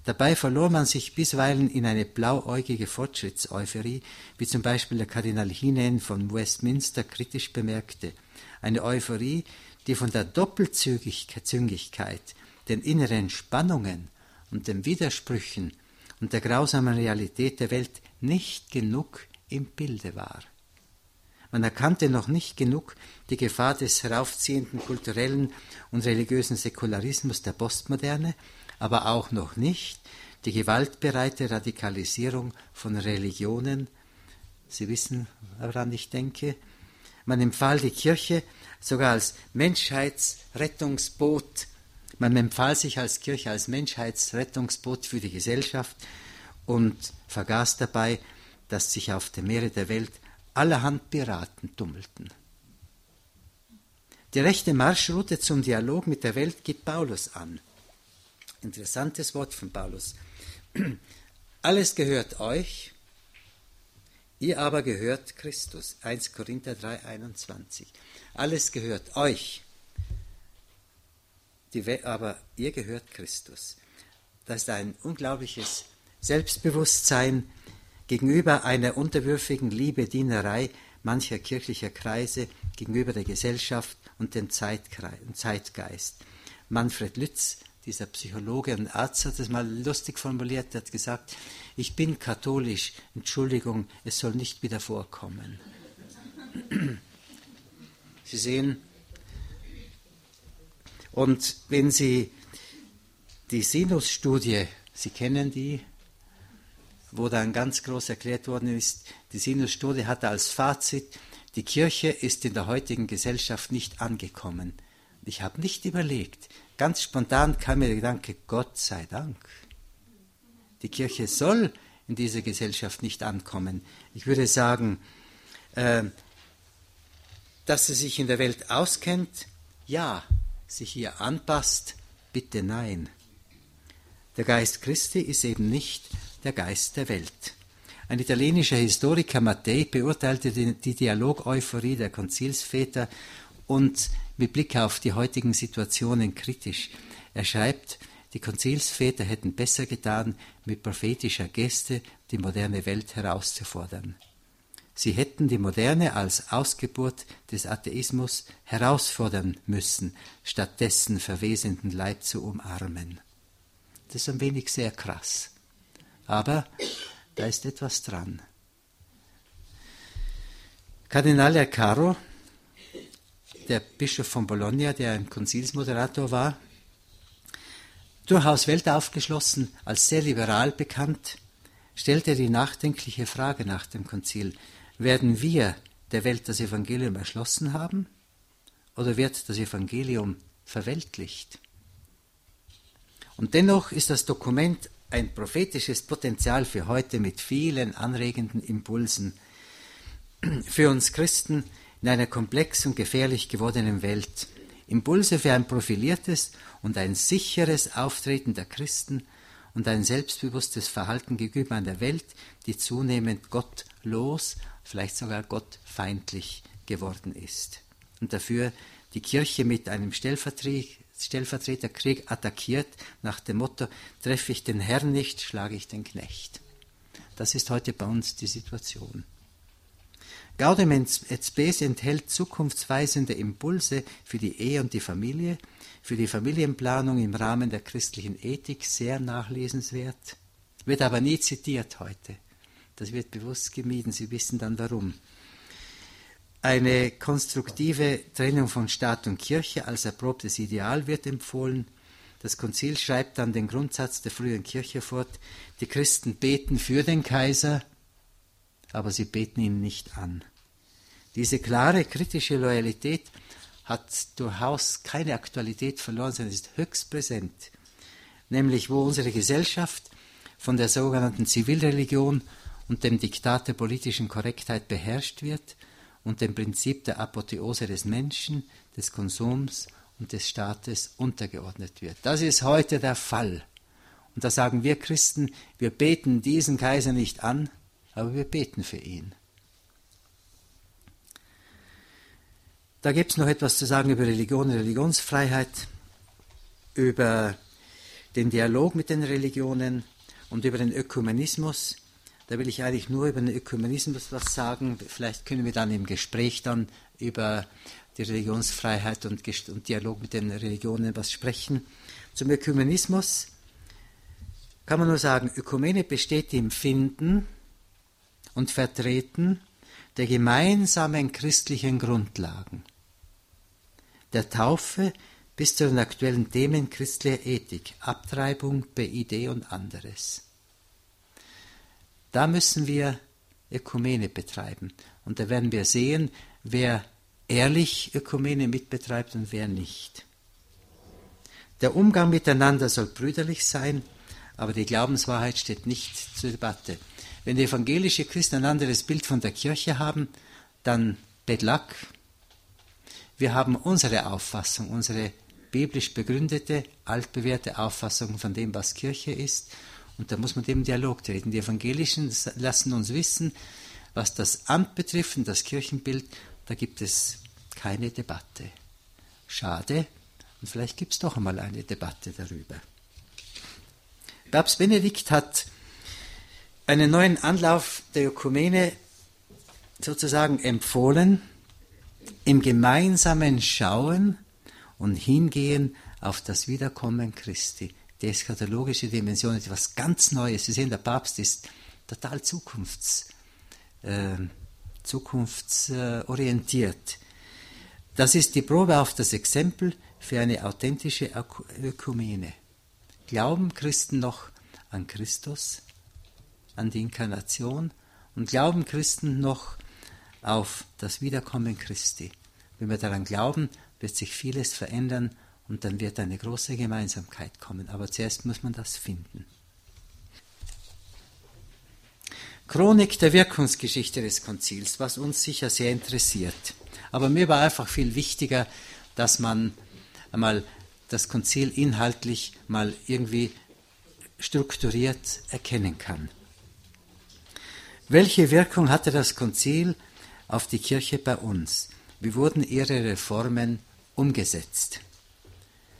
Dabei verlor man sich bisweilen in eine blauäugige Fortschrittseuphorie, wie zum Beispiel der Kardinal Hinen von Westminster kritisch bemerkte. Eine Euphorie, die von der Doppelzüngigkeit, den inneren Spannungen und den Widersprüchen und der grausamen Realität der Welt nicht genug im Bilde war. Man erkannte noch nicht genug die Gefahr des heraufziehenden kulturellen und religiösen Säkularismus der Postmoderne, aber auch noch nicht die gewaltbereite Radikalisierung von Religionen. Sie wissen, woran ich denke. Man empfahl die Kirche sogar als Menschheitsrettungsboot. Man empfahl sich als Kirche als Menschheitsrettungsboot für die Gesellschaft und vergaß dabei, dass sich auf dem Meere der Welt allerhand Piraten tummelten. Die rechte Marschroute zum Dialog mit der Welt gibt Paulus an. Interessantes Wort von Paulus. Alles gehört euch, ihr aber gehört Christus. 1 Korinther 3, 21. Alles gehört euch, die, aber ihr gehört Christus. Das ist ein unglaubliches Selbstbewusstsein gegenüber einer unterwürfigen Liebe, Dienerei, mancher kirchlicher Kreise gegenüber der Gesellschaft und dem Zeitgeist. Manfred Lütz, dieser Psychologe und Arzt, hat es mal lustig formuliert, hat gesagt, ich bin katholisch, Entschuldigung, es soll nicht wieder vorkommen. Sie sehen, und wenn Sie die Sinus-Studie, Sie kennen die, wo dann ganz groß erklärt worden ist, die Sinus-Studie hatte als Fazit, die Kirche ist in der heutigen Gesellschaft nicht angekommen. Ich habe nicht überlegt, ganz spontan kam mir der Gedanke, Gott sei Dank. Die Kirche soll in dieser Gesellschaft nicht ankommen. Ich würde sagen, äh, dass sie sich in der Welt auskennt, ja, sich hier anpasst, bitte nein. Der Geist Christi ist eben nicht der Geist der Welt. Ein italienischer Historiker Mattei beurteilte die Dialog-Euphorie der Konzilsväter und mit Blick auf die heutigen Situationen kritisch. Er schreibt, die Konzilsväter hätten besser getan, mit prophetischer Geste die moderne Welt herauszufordern. Sie hätten die Moderne als Ausgeburt des Atheismus herausfordern müssen, statt dessen verwesenden Leib zu umarmen. Das ist ein wenig sehr krass. Aber da ist etwas dran. Kardinal Caro, der Bischof von Bologna, der ein Konzilsmoderator war, durchaus weltaufgeschlossen, als sehr liberal bekannt, stellte die nachdenkliche Frage nach dem Konzil, werden wir der Welt das Evangelium erschlossen haben oder wird das Evangelium verweltlicht? Und dennoch ist das Dokument ein prophetisches Potenzial für heute mit vielen anregenden Impulsen. Für uns Christen in einer komplex und gefährlich gewordenen Welt. Impulse für ein profiliertes und ein sicheres Auftreten der Christen und ein selbstbewusstes Verhalten gegenüber einer Welt, die zunehmend gottlos, vielleicht sogar gottfeindlich geworden ist. Und dafür die Kirche mit einem Stellvertreter Stellvertreterkrieg attackiert nach dem Motto, treffe ich den Herrn nicht, schlage ich den Knecht. Das ist heute bei uns die Situation. Gaudium et Spes enthält zukunftsweisende Impulse für die Ehe und die Familie, für die Familienplanung im Rahmen der christlichen Ethik, sehr nachlesenswert, wird aber nie zitiert heute. Das wird bewusst gemieden, Sie wissen dann warum. Eine konstruktive Trennung von Staat und Kirche als erprobtes Ideal wird empfohlen. Das Konzil schreibt dann den Grundsatz der frühen Kirche fort, die Christen beten für den Kaiser, aber sie beten ihn nicht an. Diese klare kritische Loyalität hat durchaus keine Aktualität verloren, sondern ist höchst präsent. Nämlich wo unsere Gesellschaft von der sogenannten Zivilreligion und dem Diktat der politischen Korrektheit beherrscht wird, und dem Prinzip der Apotheose des Menschen, des Konsums und des Staates untergeordnet wird. Das ist heute der Fall. Und da sagen wir Christen, wir beten diesen Kaiser nicht an, aber wir beten für ihn. Da gibt es noch etwas zu sagen über Religion und Religionsfreiheit, über den Dialog mit den Religionen und über den Ökumenismus. Da will ich eigentlich nur über den Ökumenismus was sagen. Vielleicht können wir dann im Gespräch dann über die Religionsfreiheit und, und Dialog mit den Religionen was sprechen. Zum Ökumenismus kann man nur sagen, Ökumene besteht im Finden und Vertreten der gemeinsamen christlichen Grundlagen, der Taufe bis zu den aktuellen Themen christlicher Ethik, Abtreibung, BID und anderes. Da müssen wir Ökumene betreiben. Und da werden wir sehen, wer ehrlich Ökumene mitbetreibt und wer nicht. Der Umgang miteinander soll brüderlich sein, aber die Glaubenswahrheit steht nicht zur Debatte. Wenn die evangelische Christen ein anderes Bild von der Kirche haben, dann Bedlack. Wir haben unsere Auffassung, unsere biblisch begründete, altbewährte Auffassung von dem, was Kirche ist. Und da muss man dem Dialog treten. Die Evangelischen lassen uns wissen, was das Amt betrifft und das Kirchenbild, da gibt es keine Debatte. Schade, und vielleicht gibt es doch einmal eine Debatte darüber. Papst Benedikt hat einen neuen Anlauf der Ökumene sozusagen empfohlen, im gemeinsamen Schauen und Hingehen auf das Wiederkommen Christi. Die eschatologische Dimension ist etwas ganz Neues. Sie sehen, der Papst ist total zukunfts, äh, zukunftsorientiert. Das ist die Probe auf das Exempel für eine authentische Ökumene. Glauben Christen noch an Christus, an die Inkarnation und glauben Christen noch auf das Wiederkommen Christi. Wenn wir daran glauben, wird sich vieles verändern und dann wird eine große Gemeinsamkeit kommen. Aber zuerst muss man das finden. Chronik der Wirkungsgeschichte des Konzils, was uns sicher sehr interessiert. Aber mir war einfach viel wichtiger, dass man einmal das Konzil inhaltlich mal irgendwie strukturiert erkennen kann. Welche Wirkung hatte das Konzil auf die Kirche bei uns? Wie wurden ihre Reformen umgesetzt?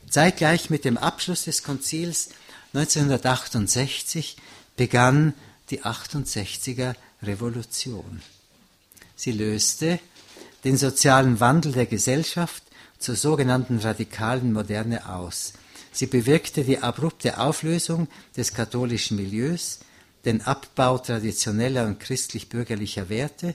Zeitgleich mit dem Abschluss des Konzils 1968 begann die 68er Revolution. Sie löste den sozialen Wandel der Gesellschaft zur sogenannten radikalen Moderne aus. Sie bewirkte die abrupte Auflösung des katholischen Milieus, den Abbau traditioneller und christlich-bürgerlicher Werte,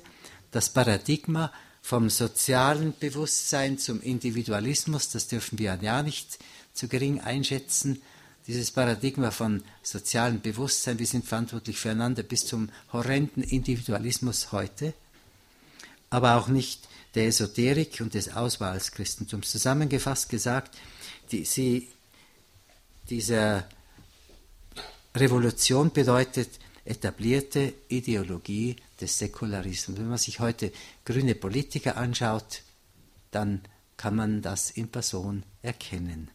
das Paradigma vom sozialen Bewusstsein zum Individualismus, das dürfen wir ja nicht zu gering einschätzen, dieses Paradigma von sozialem Bewusstsein, wir sind verantwortlich füreinander bis zum horrenden Individualismus heute, aber auch nicht der Esoterik und des Auswahlschristentums. Zusammengefasst gesagt, die, sie, diese Revolution bedeutet etablierte Ideologie des Säkularismus. Wenn man sich heute grüne Politiker anschaut, dann kann man das in Person erkennen.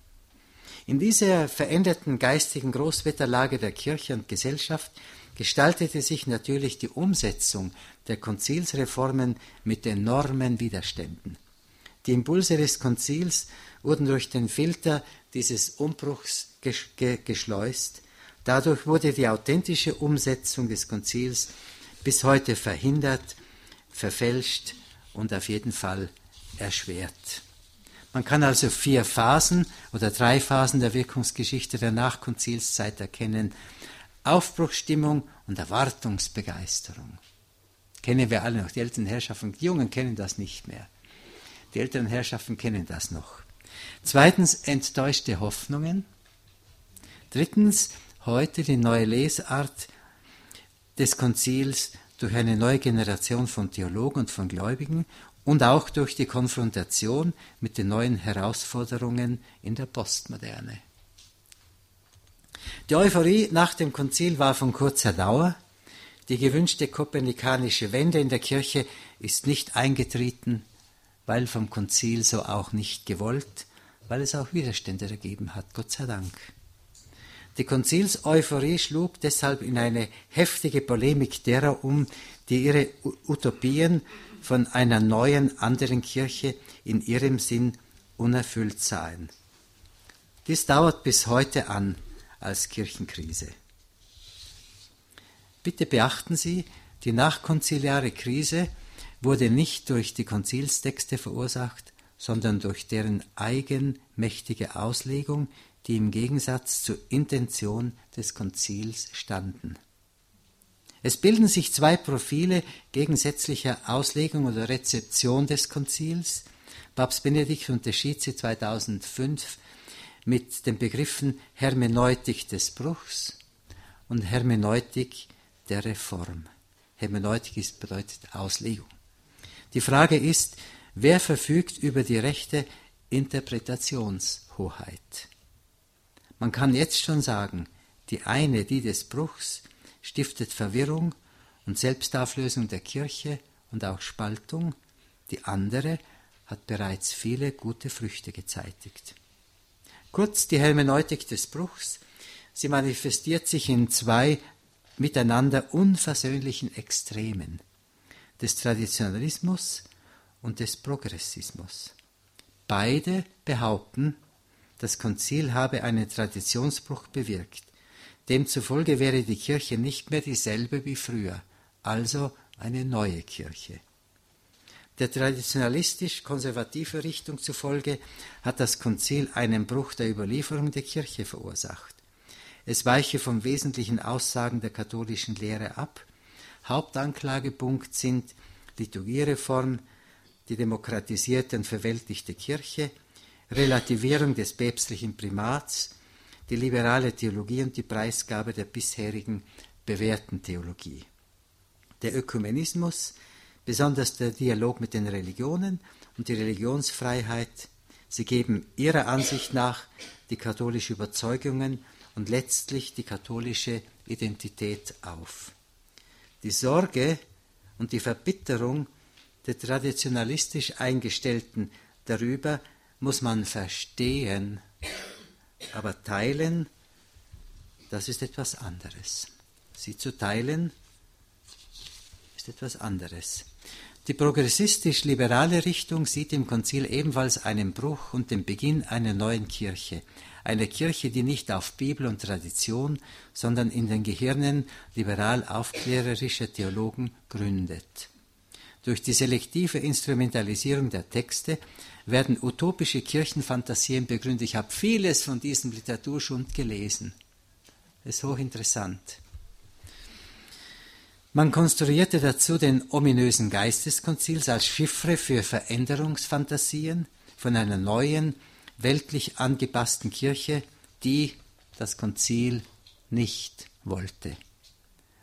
In dieser veränderten geistigen Großwetterlage der Kirche und Gesellschaft gestaltete sich natürlich die Umsetzung der Konzilsreformen mit enormen Widerständen. Die Impulse des Konzils wurden durch den Filter dieses Umbruchs geschleust. Dadurch wurde die authentische Umsetzung des Konzils bis heute verhindert, verfälscht und auf jeden Fall erschwert. Man kann also vier Phasen oder drei Phasen der Wirkungsgeschichte der Nachkonzilszeit erkennen. Aufbruchsstimmung und Erwartungsbegeisterung. Kennen wir alle noch. Die älteren Herrschaften, die Jungen kennen das nicht mehr. Die älteren Herrschaften kennen das noch. Zweitens enttäuschte Hoffnungen. Drittens heute die neue Lesart des Konzils durch eine neue Generation von Theologen und von Gläubigen und auch durch die Konfrontation mit den neuen Herausforderungen in der Postmoderne. Die Euphorie nach dem Konzil war von kurzer Dauer. Die gewünschte kopernikanische Wende in der Kirche ist nicht eingetreten, weil vom Konzil so auch nicht gewollt, weil es auch Widerstände ergeben hat, Gott sei Dank. Die Konzilseuphorie schlug deshalb in eine heftige Polemik derer um, die ihre Utopien von einer neuen, anderen Kirche in ihrem Sinn unerfüllt sahen. Dies dauert bis heute an als Kirchenkrise. Bitte beachten Sie, die nachkonziliare Krise wurde nicht durch die Konzilstexte verursacht, sondern durch deren eigenmächtige Auslegung, die im Gegensatz zur Intention des Konzils standen. Es bilden sich zwei Profile gegensätzlicher Auslegung oder Rezeption des Konzils. Papst Benedikt unterschied sie 2005 mit den Begriffen Hermeneutik des Bruchs und Hermeneutik der Reform. Hermeneutik ist, bedeutet Auslegung. Die Frage ist, wer verfügt über die rechte Interpretationshoheit? Man kann jetzt schon sagen, die eine, die des Bruchs, stiftet Verwirrung und Selbstauflösung der Kirche und auch Spaltung, die andere hat bereits viele gute Früchte gezeitigt. Kurz die Hermeneutik des Bruchs, sie manifestiert sich in zwei miteinander unversöhnlichen Extremen des Traditionalismus und des Progressismus. Beide behaupten, das Konzil habe einen Traditionsbruch bewirkt. Demzufolge wäre die Kirche nicht mehr dieselbe wie früher, also eine neue Kirche. Der traditionalistisch-konservative Richtung zufolge hat das Konzil einen Bruch der Überlieferung der Kirche verursacht. Es weiche vom wesentlichen Aussagen der katholischen Lehre ab. Hauptanklagepunkt sind Liturgiereform, die demokratisierte und verweltlichte Kirche, Relativierung des päpstlichen Primats, die liberale Theologie und die Preisgabe der bisherigen bewährten Theologie. Der Ökumenismus, besonders der Dialog mit den Religionen und die Religionsfreiheit, sie geben ihrer Ansicht nach die katholische Überzeugungen und letztlich die katholische Identität auf. Die Sorge und die Verbitterung der traditionalistisch Eingestellten darüber muss man verstehen, aber teilen, das ist etwas anderes. Sie zu teilen, ist etwas anderes. Die progressistisch-liberale Richtung sieht im Konzil ebenfalls einen Bruch und den Beginn einer neuen Kirche. Eine Kirche, die nicht auf Bibel und Tradition, sondern in den Gehirnen liberal-aufklärerischer Theologen gründet. Durch die selektive Instrumentalisierung der Texte werden utopische Kirchenfantasien begründet. Ich habe vieles von diesem Literaturschund gelesen. Das ist hochinteressant. Man konstruierte dazu den ominösen Geist des Konzils als Chiffre für Veränderungsfantasien von einer neuen, weltlich angepassten Kirche, die das Konzil nicht wollte.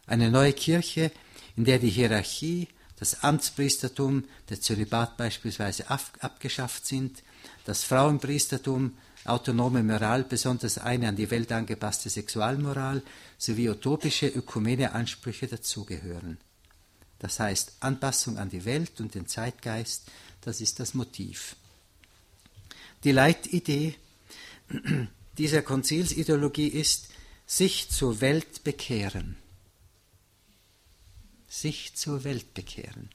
Eine neue Kirche, in der die Hierarchie, das Amtspriestertum, der Zölibat beispielsweise abgeschafft sind, das Frauenpriestertum, autonome Moral, besonders eine an die Welt angepasste Sexualmoral sowie utopische ökumene Ansprüche dazugehören. Das heißt, Anpassung an die Welt und den Zeitgeist, das ist das Motiv. Die Leitidee dieser Konzilsideologie ist, sich zur Welt bekehren sich zur Welt bekehren.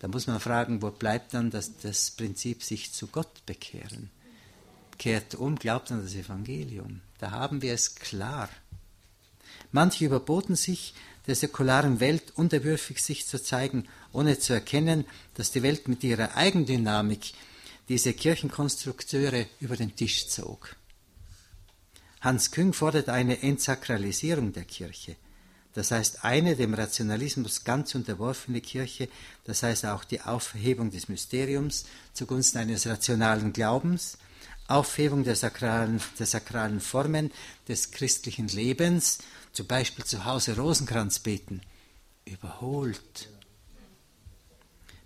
Da muss man fragen, wo bleibt dann das, das Prinzip sich zu Gott bekehren? Kehrt um, glaubt an das Evangelium. Da haben wir es klar. Manche überboten sich, der säkularen Welt unterwürfig sich zu zeigen, ohne zu erkennen, dass die Welt mit ihrer Eigendynamik diese Kirchenkonstrukteure über den Tisch zog. Hans Küng fordert eine Entsakralisierung der Kirche das heißt eine dem Rationalismus ganz unterworfene Kirche, das heißt auch die Aufhebung des Mysteriums zugunsten eines rationalen Glaubens, Aufhebung der sakralen, der sakralen Formen des christlichen Lebens, zum Beispiel zu Hause Rosenkranz beten, überholt.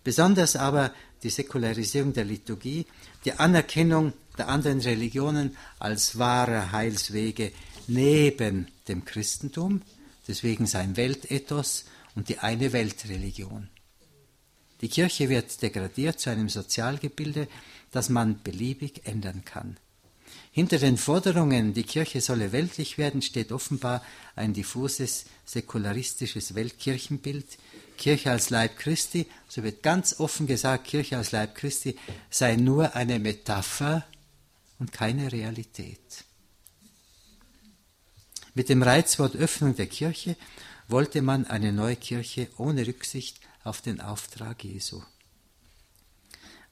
Besonders aber die Säkularisierung der Liturgie, die Anerkennung der anderen Religionen als wahre Heilswege neben dem Christentum, deswegen sein Weltethos und die eine Weltreligion. Die Kirche wird degradiert zu einem Sozialgebilde, das man beliebig ändern kann. Hinter den Forderungen, die Kirche solle weltlich werden, steht offenbar ein diffuses säkularistisches Weltkirchenbild. Kirche als Leib Christi, so wird ganz offen gesagt, Kirche als Leib Christi sei nur eine Metapher und keine Realität. Mit dem Reizwort Öffnung der Kirche wollte man eine neue Kirche ohne Rücksicht auf den Auftrag Jesu.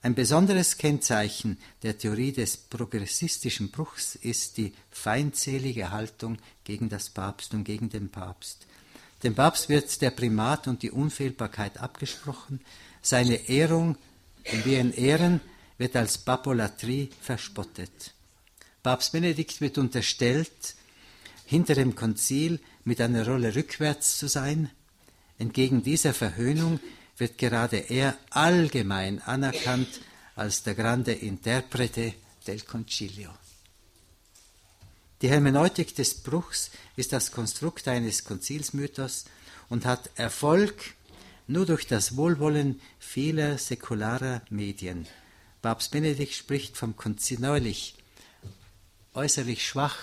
Ein besonderes Kennzeichen der Theorie des progressistischen Bruchs ist die feindselige Haltung gegen das Papst und gegen den Papst. Dem Papst wird der Primat und die Unfehlbarkeit abgesprochen, seine Ehrung, wir ihn ehren, wird als Papolatrie verspottet. Papst Benedikt wird unterstellt, hinter dem Konzil mit einer Rolle rückwärts zu sein. Entgegen dieser Verhöhnung wird gerade er allgemein anerkannt als der grande Interprete del Concilio. Die Hermeneutik des Bruchs ist das Konstrukt eines Konzilsmythos und hat Erfolg nur durch das Wohlwollen vieler säkularer Medien. Papst Benedikt spricht vom Konzil neulich, äußerlich schwach,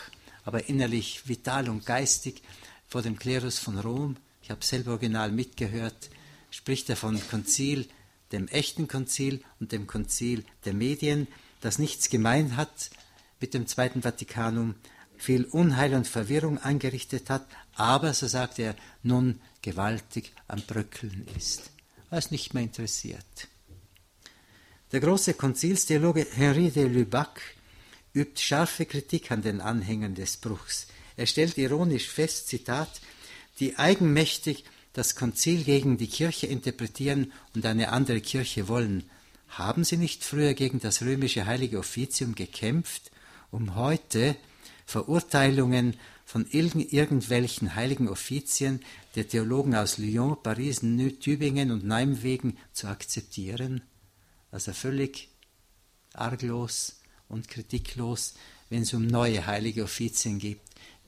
aber innerlich vital und geistig vor dem Klerus von Rom. Ich habe selber original mitgehört, spricht er von Konzil, dem echten Konzil und dem Konzil der Medien, das nichts gemein hat mit dem Zweiten Vatikanum, viel Unheil und Verwirrung angerichtet hat, aber, so sagt er, nun gewaltig am Bröckeln ist, was nicht mehr interessiert. Der große Konzilstheologe Henri de Lubac übt scharfe Kritik an den Anhängern des Bruchs. Er stellt ironisch fest, Zitat, die eigenmächtig das Konzil gegen die Kirche interpretieren und eine andere Kirche wollen. Haben sie nicht früher gegen das römische heilige Offizium gekämpft, um heute Verurteilungen von irgendwelchen heiligen Offizien der Theologen aus Lyon, Paris, Tübingen und Nijmegen zu akzeptieren? also völlig arglos und kritiklos, wenn es um neue heilige Offizien geht,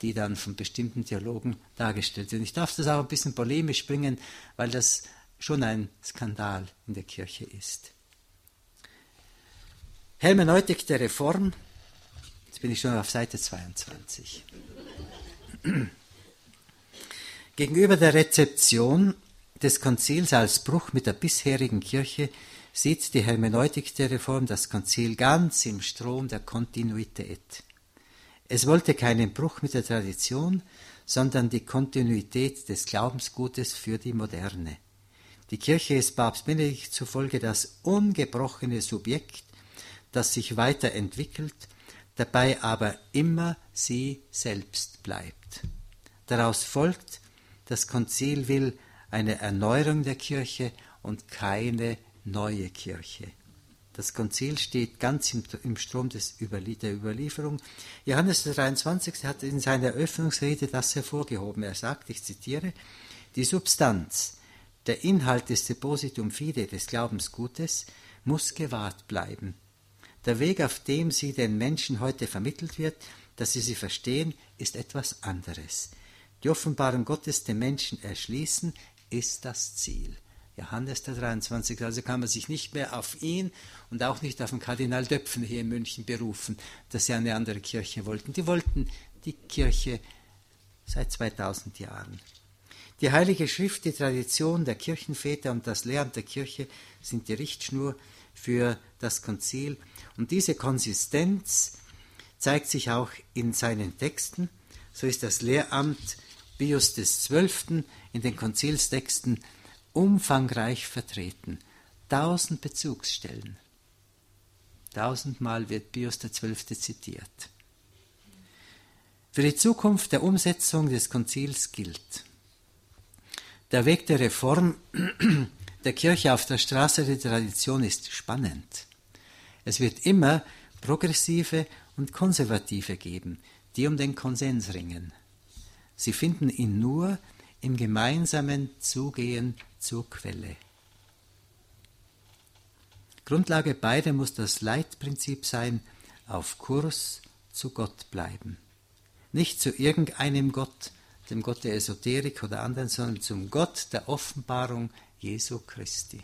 die dann von bestimmten Theologen dargestellt werden. Ich darf das auch ein bisschen polemisch bringen, weil das schon ein Skandal in der Kirche ist. Hermeneutik der Reform, jetzt bin ich schon auf Seite 22. Gegenüber der Rezeption des Konzils als Bruch mit der bisherigen Kirche sieht die Hermeneutik der Reform das Konzil ganz im Strom der Kontinuität. Es wollte keinen Bruch mit der Tradition, sondern die Kontinuität des Glaubensgutes für die Moderne. Die Kirche ist Papst Benedikt zufolge das ungebrochene Subjekt, das sich weiterentwickelt, dabei aber immer sie selbst bleibt. Daraus folgt, das Konzil will eine Erneuerung der Kirche und keine neue Kirche. Das Konzil steht ganz im, im Strom des Überlie der Überlieferung. Johannes der 23. hat in seiner Eröffnungsrede das hervorgehoben. Er sagt, ich zitiere, die Substanz, der Inhalt des Depositum Fide, des Glaubensgutes, muss gewahrt bleiben. Der Weg, auf dem sie den Menschen heute vermittelt wird, dass sie sie verstehen, ist etwas anderes. Die Offenbarung Gottes dem Menschen erschließen, ist das Ziel. Johannes der 23. Also kann man sich nicht mehr auf ihn und auch nicht auf den Kardinal Döpfen hier in München berufen, dass sie eine andere Kirche wollten. Die wollten die Kirche seit 2000 Jahren. Die Heilige Schrift, die Tradition der Kirchenväter und das Lehramt der Kirche sind die Richtschnur für das Konzil. Und diese Konsistenz zeigt sich auch in seinen Texten. So ist das Lehramt Pius XII. in den Konzilstexten umfangreich vertreten. Tausend Bezugsstellen. Tausendmal wird Pius XII. zitiert. Für die Zukunft der Umsetzung des Konzils gilt. Der Weg der Reform der Kirche auf der Straße der Tradition ist spannend. Es wird immer Progressive und Konservative geben, die um den Konsens ringen. Sie finden ihn nur im gemeinsamen Zugehen zur Quelle. Grundlage beider muss das Leitprinzip sein, auf Kurs zu Gott bleiben. Nicht zu irgendeinem Gott, dem Gott der Esoterik oder anderen, sondern zum Gott der Offenbarung Jesu Christi.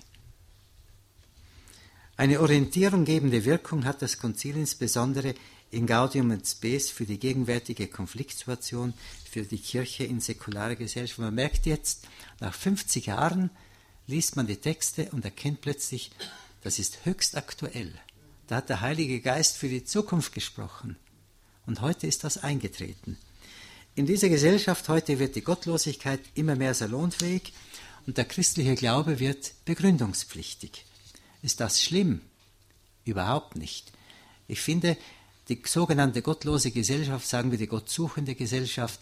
Eine orientierunggebende Wirkung hat das Konzil insbesondere in Gaudium et Spes für die gegenwärtige Konfliktsituation für die Kirche in säkularer Gesellschaft. Man merkt jetzt, nach 50 Jahren liest man die Texte und erkennt plötzlich, das ist höchst aktuell. Da hat der Heilige Geist für die Zukunft gesprochen. Und heute ist das eingetreten. In dieser Gesellschaft heute wird die Gottlosigkeit immer mehr salonfähig und der christliche Glaube wird begründungspflichtig. Ist das schlimm? Überhaupt nicht. Ich finde, die sogenannte gottlose Gesellschaft, sagen wir die gottsuchende Gesellschaft,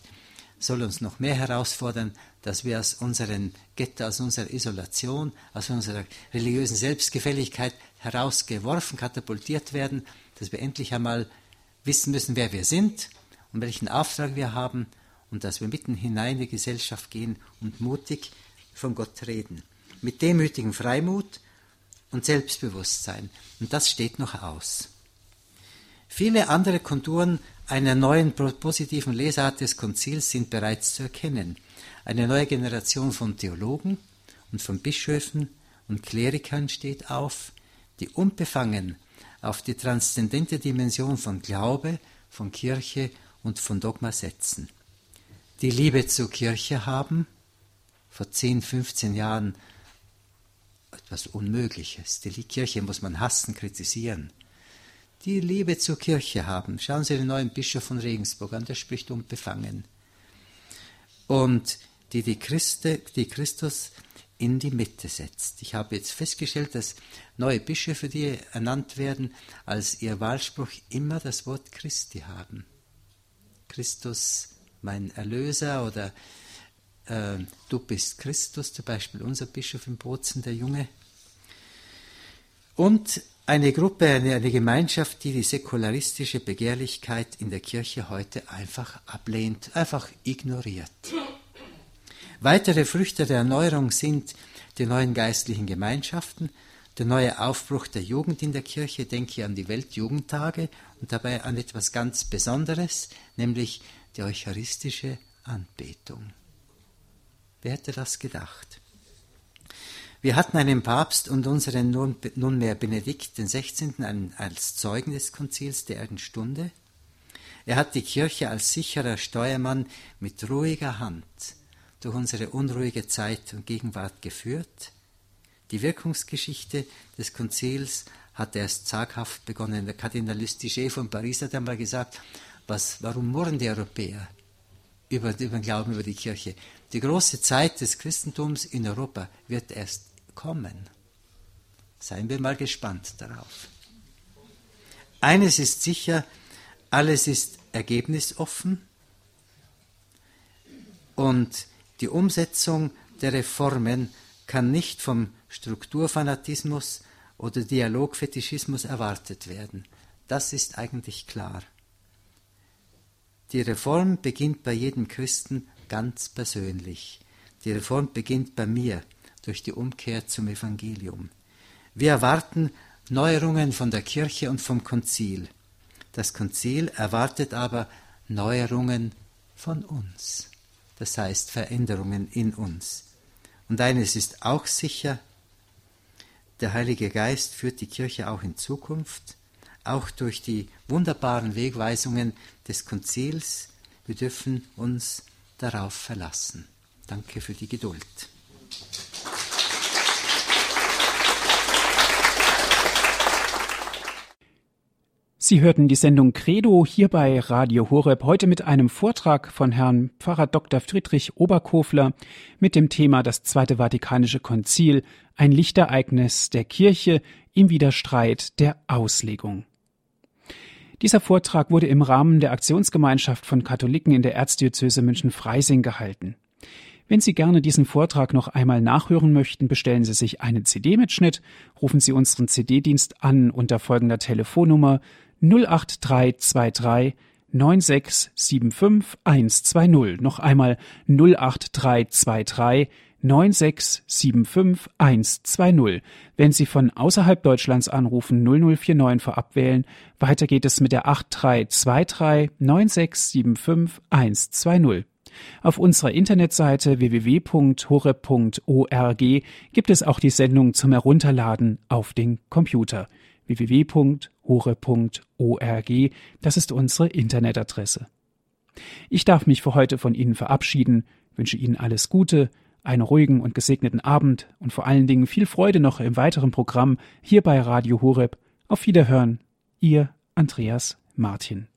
soll uns noch mehr herausfordern, dass wir aus unseren Ghetto, aus unserer Isolation, aus unserer religiösen Selbstgefälligkeit herausgeworfen, katapultiert werden, dass wir endlich einmal wissen müssen, wer wir sind und welchen Auftrag wir haben und dass wir mitten hinein in die Gesellschaft gehen und mutig von Gott reden. Mit demütigem Freimut und Selbstbewusstsein. Und das steht noch aus. Viele andere Konturen einer neuen positiven Lesart des Konzils sind bereits zu erkennen. Eine neue Generation von Theologen und von Bischöfen und Klerikern steht auf, die unbefangen auf die transzendente Dimension von Glaube, von Kirche und von Dogma setzen. Die Liebe zur Kirche haben, vor 10, 15 Jahren etwas Unmögliches. Die Kirche muss man hassen, kritisieren die Liebe zur Kirche haben. Schauen Sie den neuen Bischof von Regensburg an, der spricht unbefangen. Und die die, Christe, die Christus in die Mitte setzt. Ich habe jetzt festgestellt, dass neue Bischöfe, die ernannt werden, als ihr Wahlspruch immer das Wort Christi haben. Christus, mein Erlöser oder äh, du bist Christus, zum Beispiel unser Bischof in Bozen, der Junge. Und eine Gruppe, eine, eine Gemeinschaft, die die säkularistische Begehrlichkeit in der Kirche heute einfach ablehnt, einfach ignoriert. Weitere Früchte der Erneuerung sind die neuen geistlichen Gemeinschaften, der neue Aufbruch der Jugend in der Kirche, denke an die Weltjugendtage und dabei an etwas ganz Besonderes, nämlich die eucharistische Anbetung. Wer hätte das gedacht? Wir hatten einen Papst und unseren nunmehr Benedikt XVI. als Zeugen des Konzils der Erdenstunde. Er hat die Kirche als sicherer Steuermann mit ruhiger Hand durch unsere unruhige Zeit und Gegenwart geführt. Die Wirkungsgeschichte des Konzils hat erst zaghaft begonnen. Der Kardinal Lustiger von Paris hat einmal gesagt, was, warum murren die Europäer über, über den Glauben, über die Kirche? Die große Zeit des Christentums in Europa wird erst kommen. Seien wir mal gespannt darauf. Eines ist sicher, alles ist ergebnisoffen und die Umsetzung der Reformen kann nicht vom Strukturfanatismus oder Dialogfetischismus erwartet werden. Das ist eigentlich klar. Die Reform beginnt bei jedem Christen ganz persönlich. Die Reform beginnt bei mir durch die Umkehr zum Evangelium. Wir erwarten Neuerungen von der Kirche und vom Konzil. Das Konzil erwartet aber Neuerungen von uns das heißt Veränderungen in uns. Und eines ist auch sicher, der Heilige Geist führt die Kirche auch in Zukunft, auch durch die wunderbaren Wegweisungen des Konzils. Wir dürfen uns darauf verlassen. Danke für die Geduld. Sie hörten die Sendung Credo hier bei Radio Horeb heute mit einem Vortrag von Herrn Pfarrer Dr. Friedrich Oberkofler mit dem Thema Das Zweite Vatikanische Konzil, ein Lichtereignis der Kirche im Widerstreit der Auslegung. Dieser Vortrag wurde im Rahmen der Aktionsgemeinschaft von Katholiken in der Erzdiözese München-Freising gehalten. Wenn Sie gerne diesen Vortrag noch einmal nachhören möchten, bestellen Sie sich einen CD-Mitschnitt, rufen Sie unseren CD-Dienst an unter folgender Telefonnummer 08323 9675 120. Noch einmal 08323 9675 120. Wenn Sie von außerhalb Deutschlands anrufen, 0049 vorab wählen. Weiter geht es mit der 8323 9675 120. Auf unserer Internetseite www.hore.org gibt es auch die Sendung zum Herunterladen auf den Computer www.hore.org. Das ist unsere Internetadresse. Ich darf mich für heute von Ihnen verabschieden, wünsche Ihnen alles Gute, einen ruhigen und gesegneten Abend und vor allen Dingen viel Freude noch im weiteren Programm hier bei Radio Horeb. Auf Wiederhören, Ihr Andreas Martin.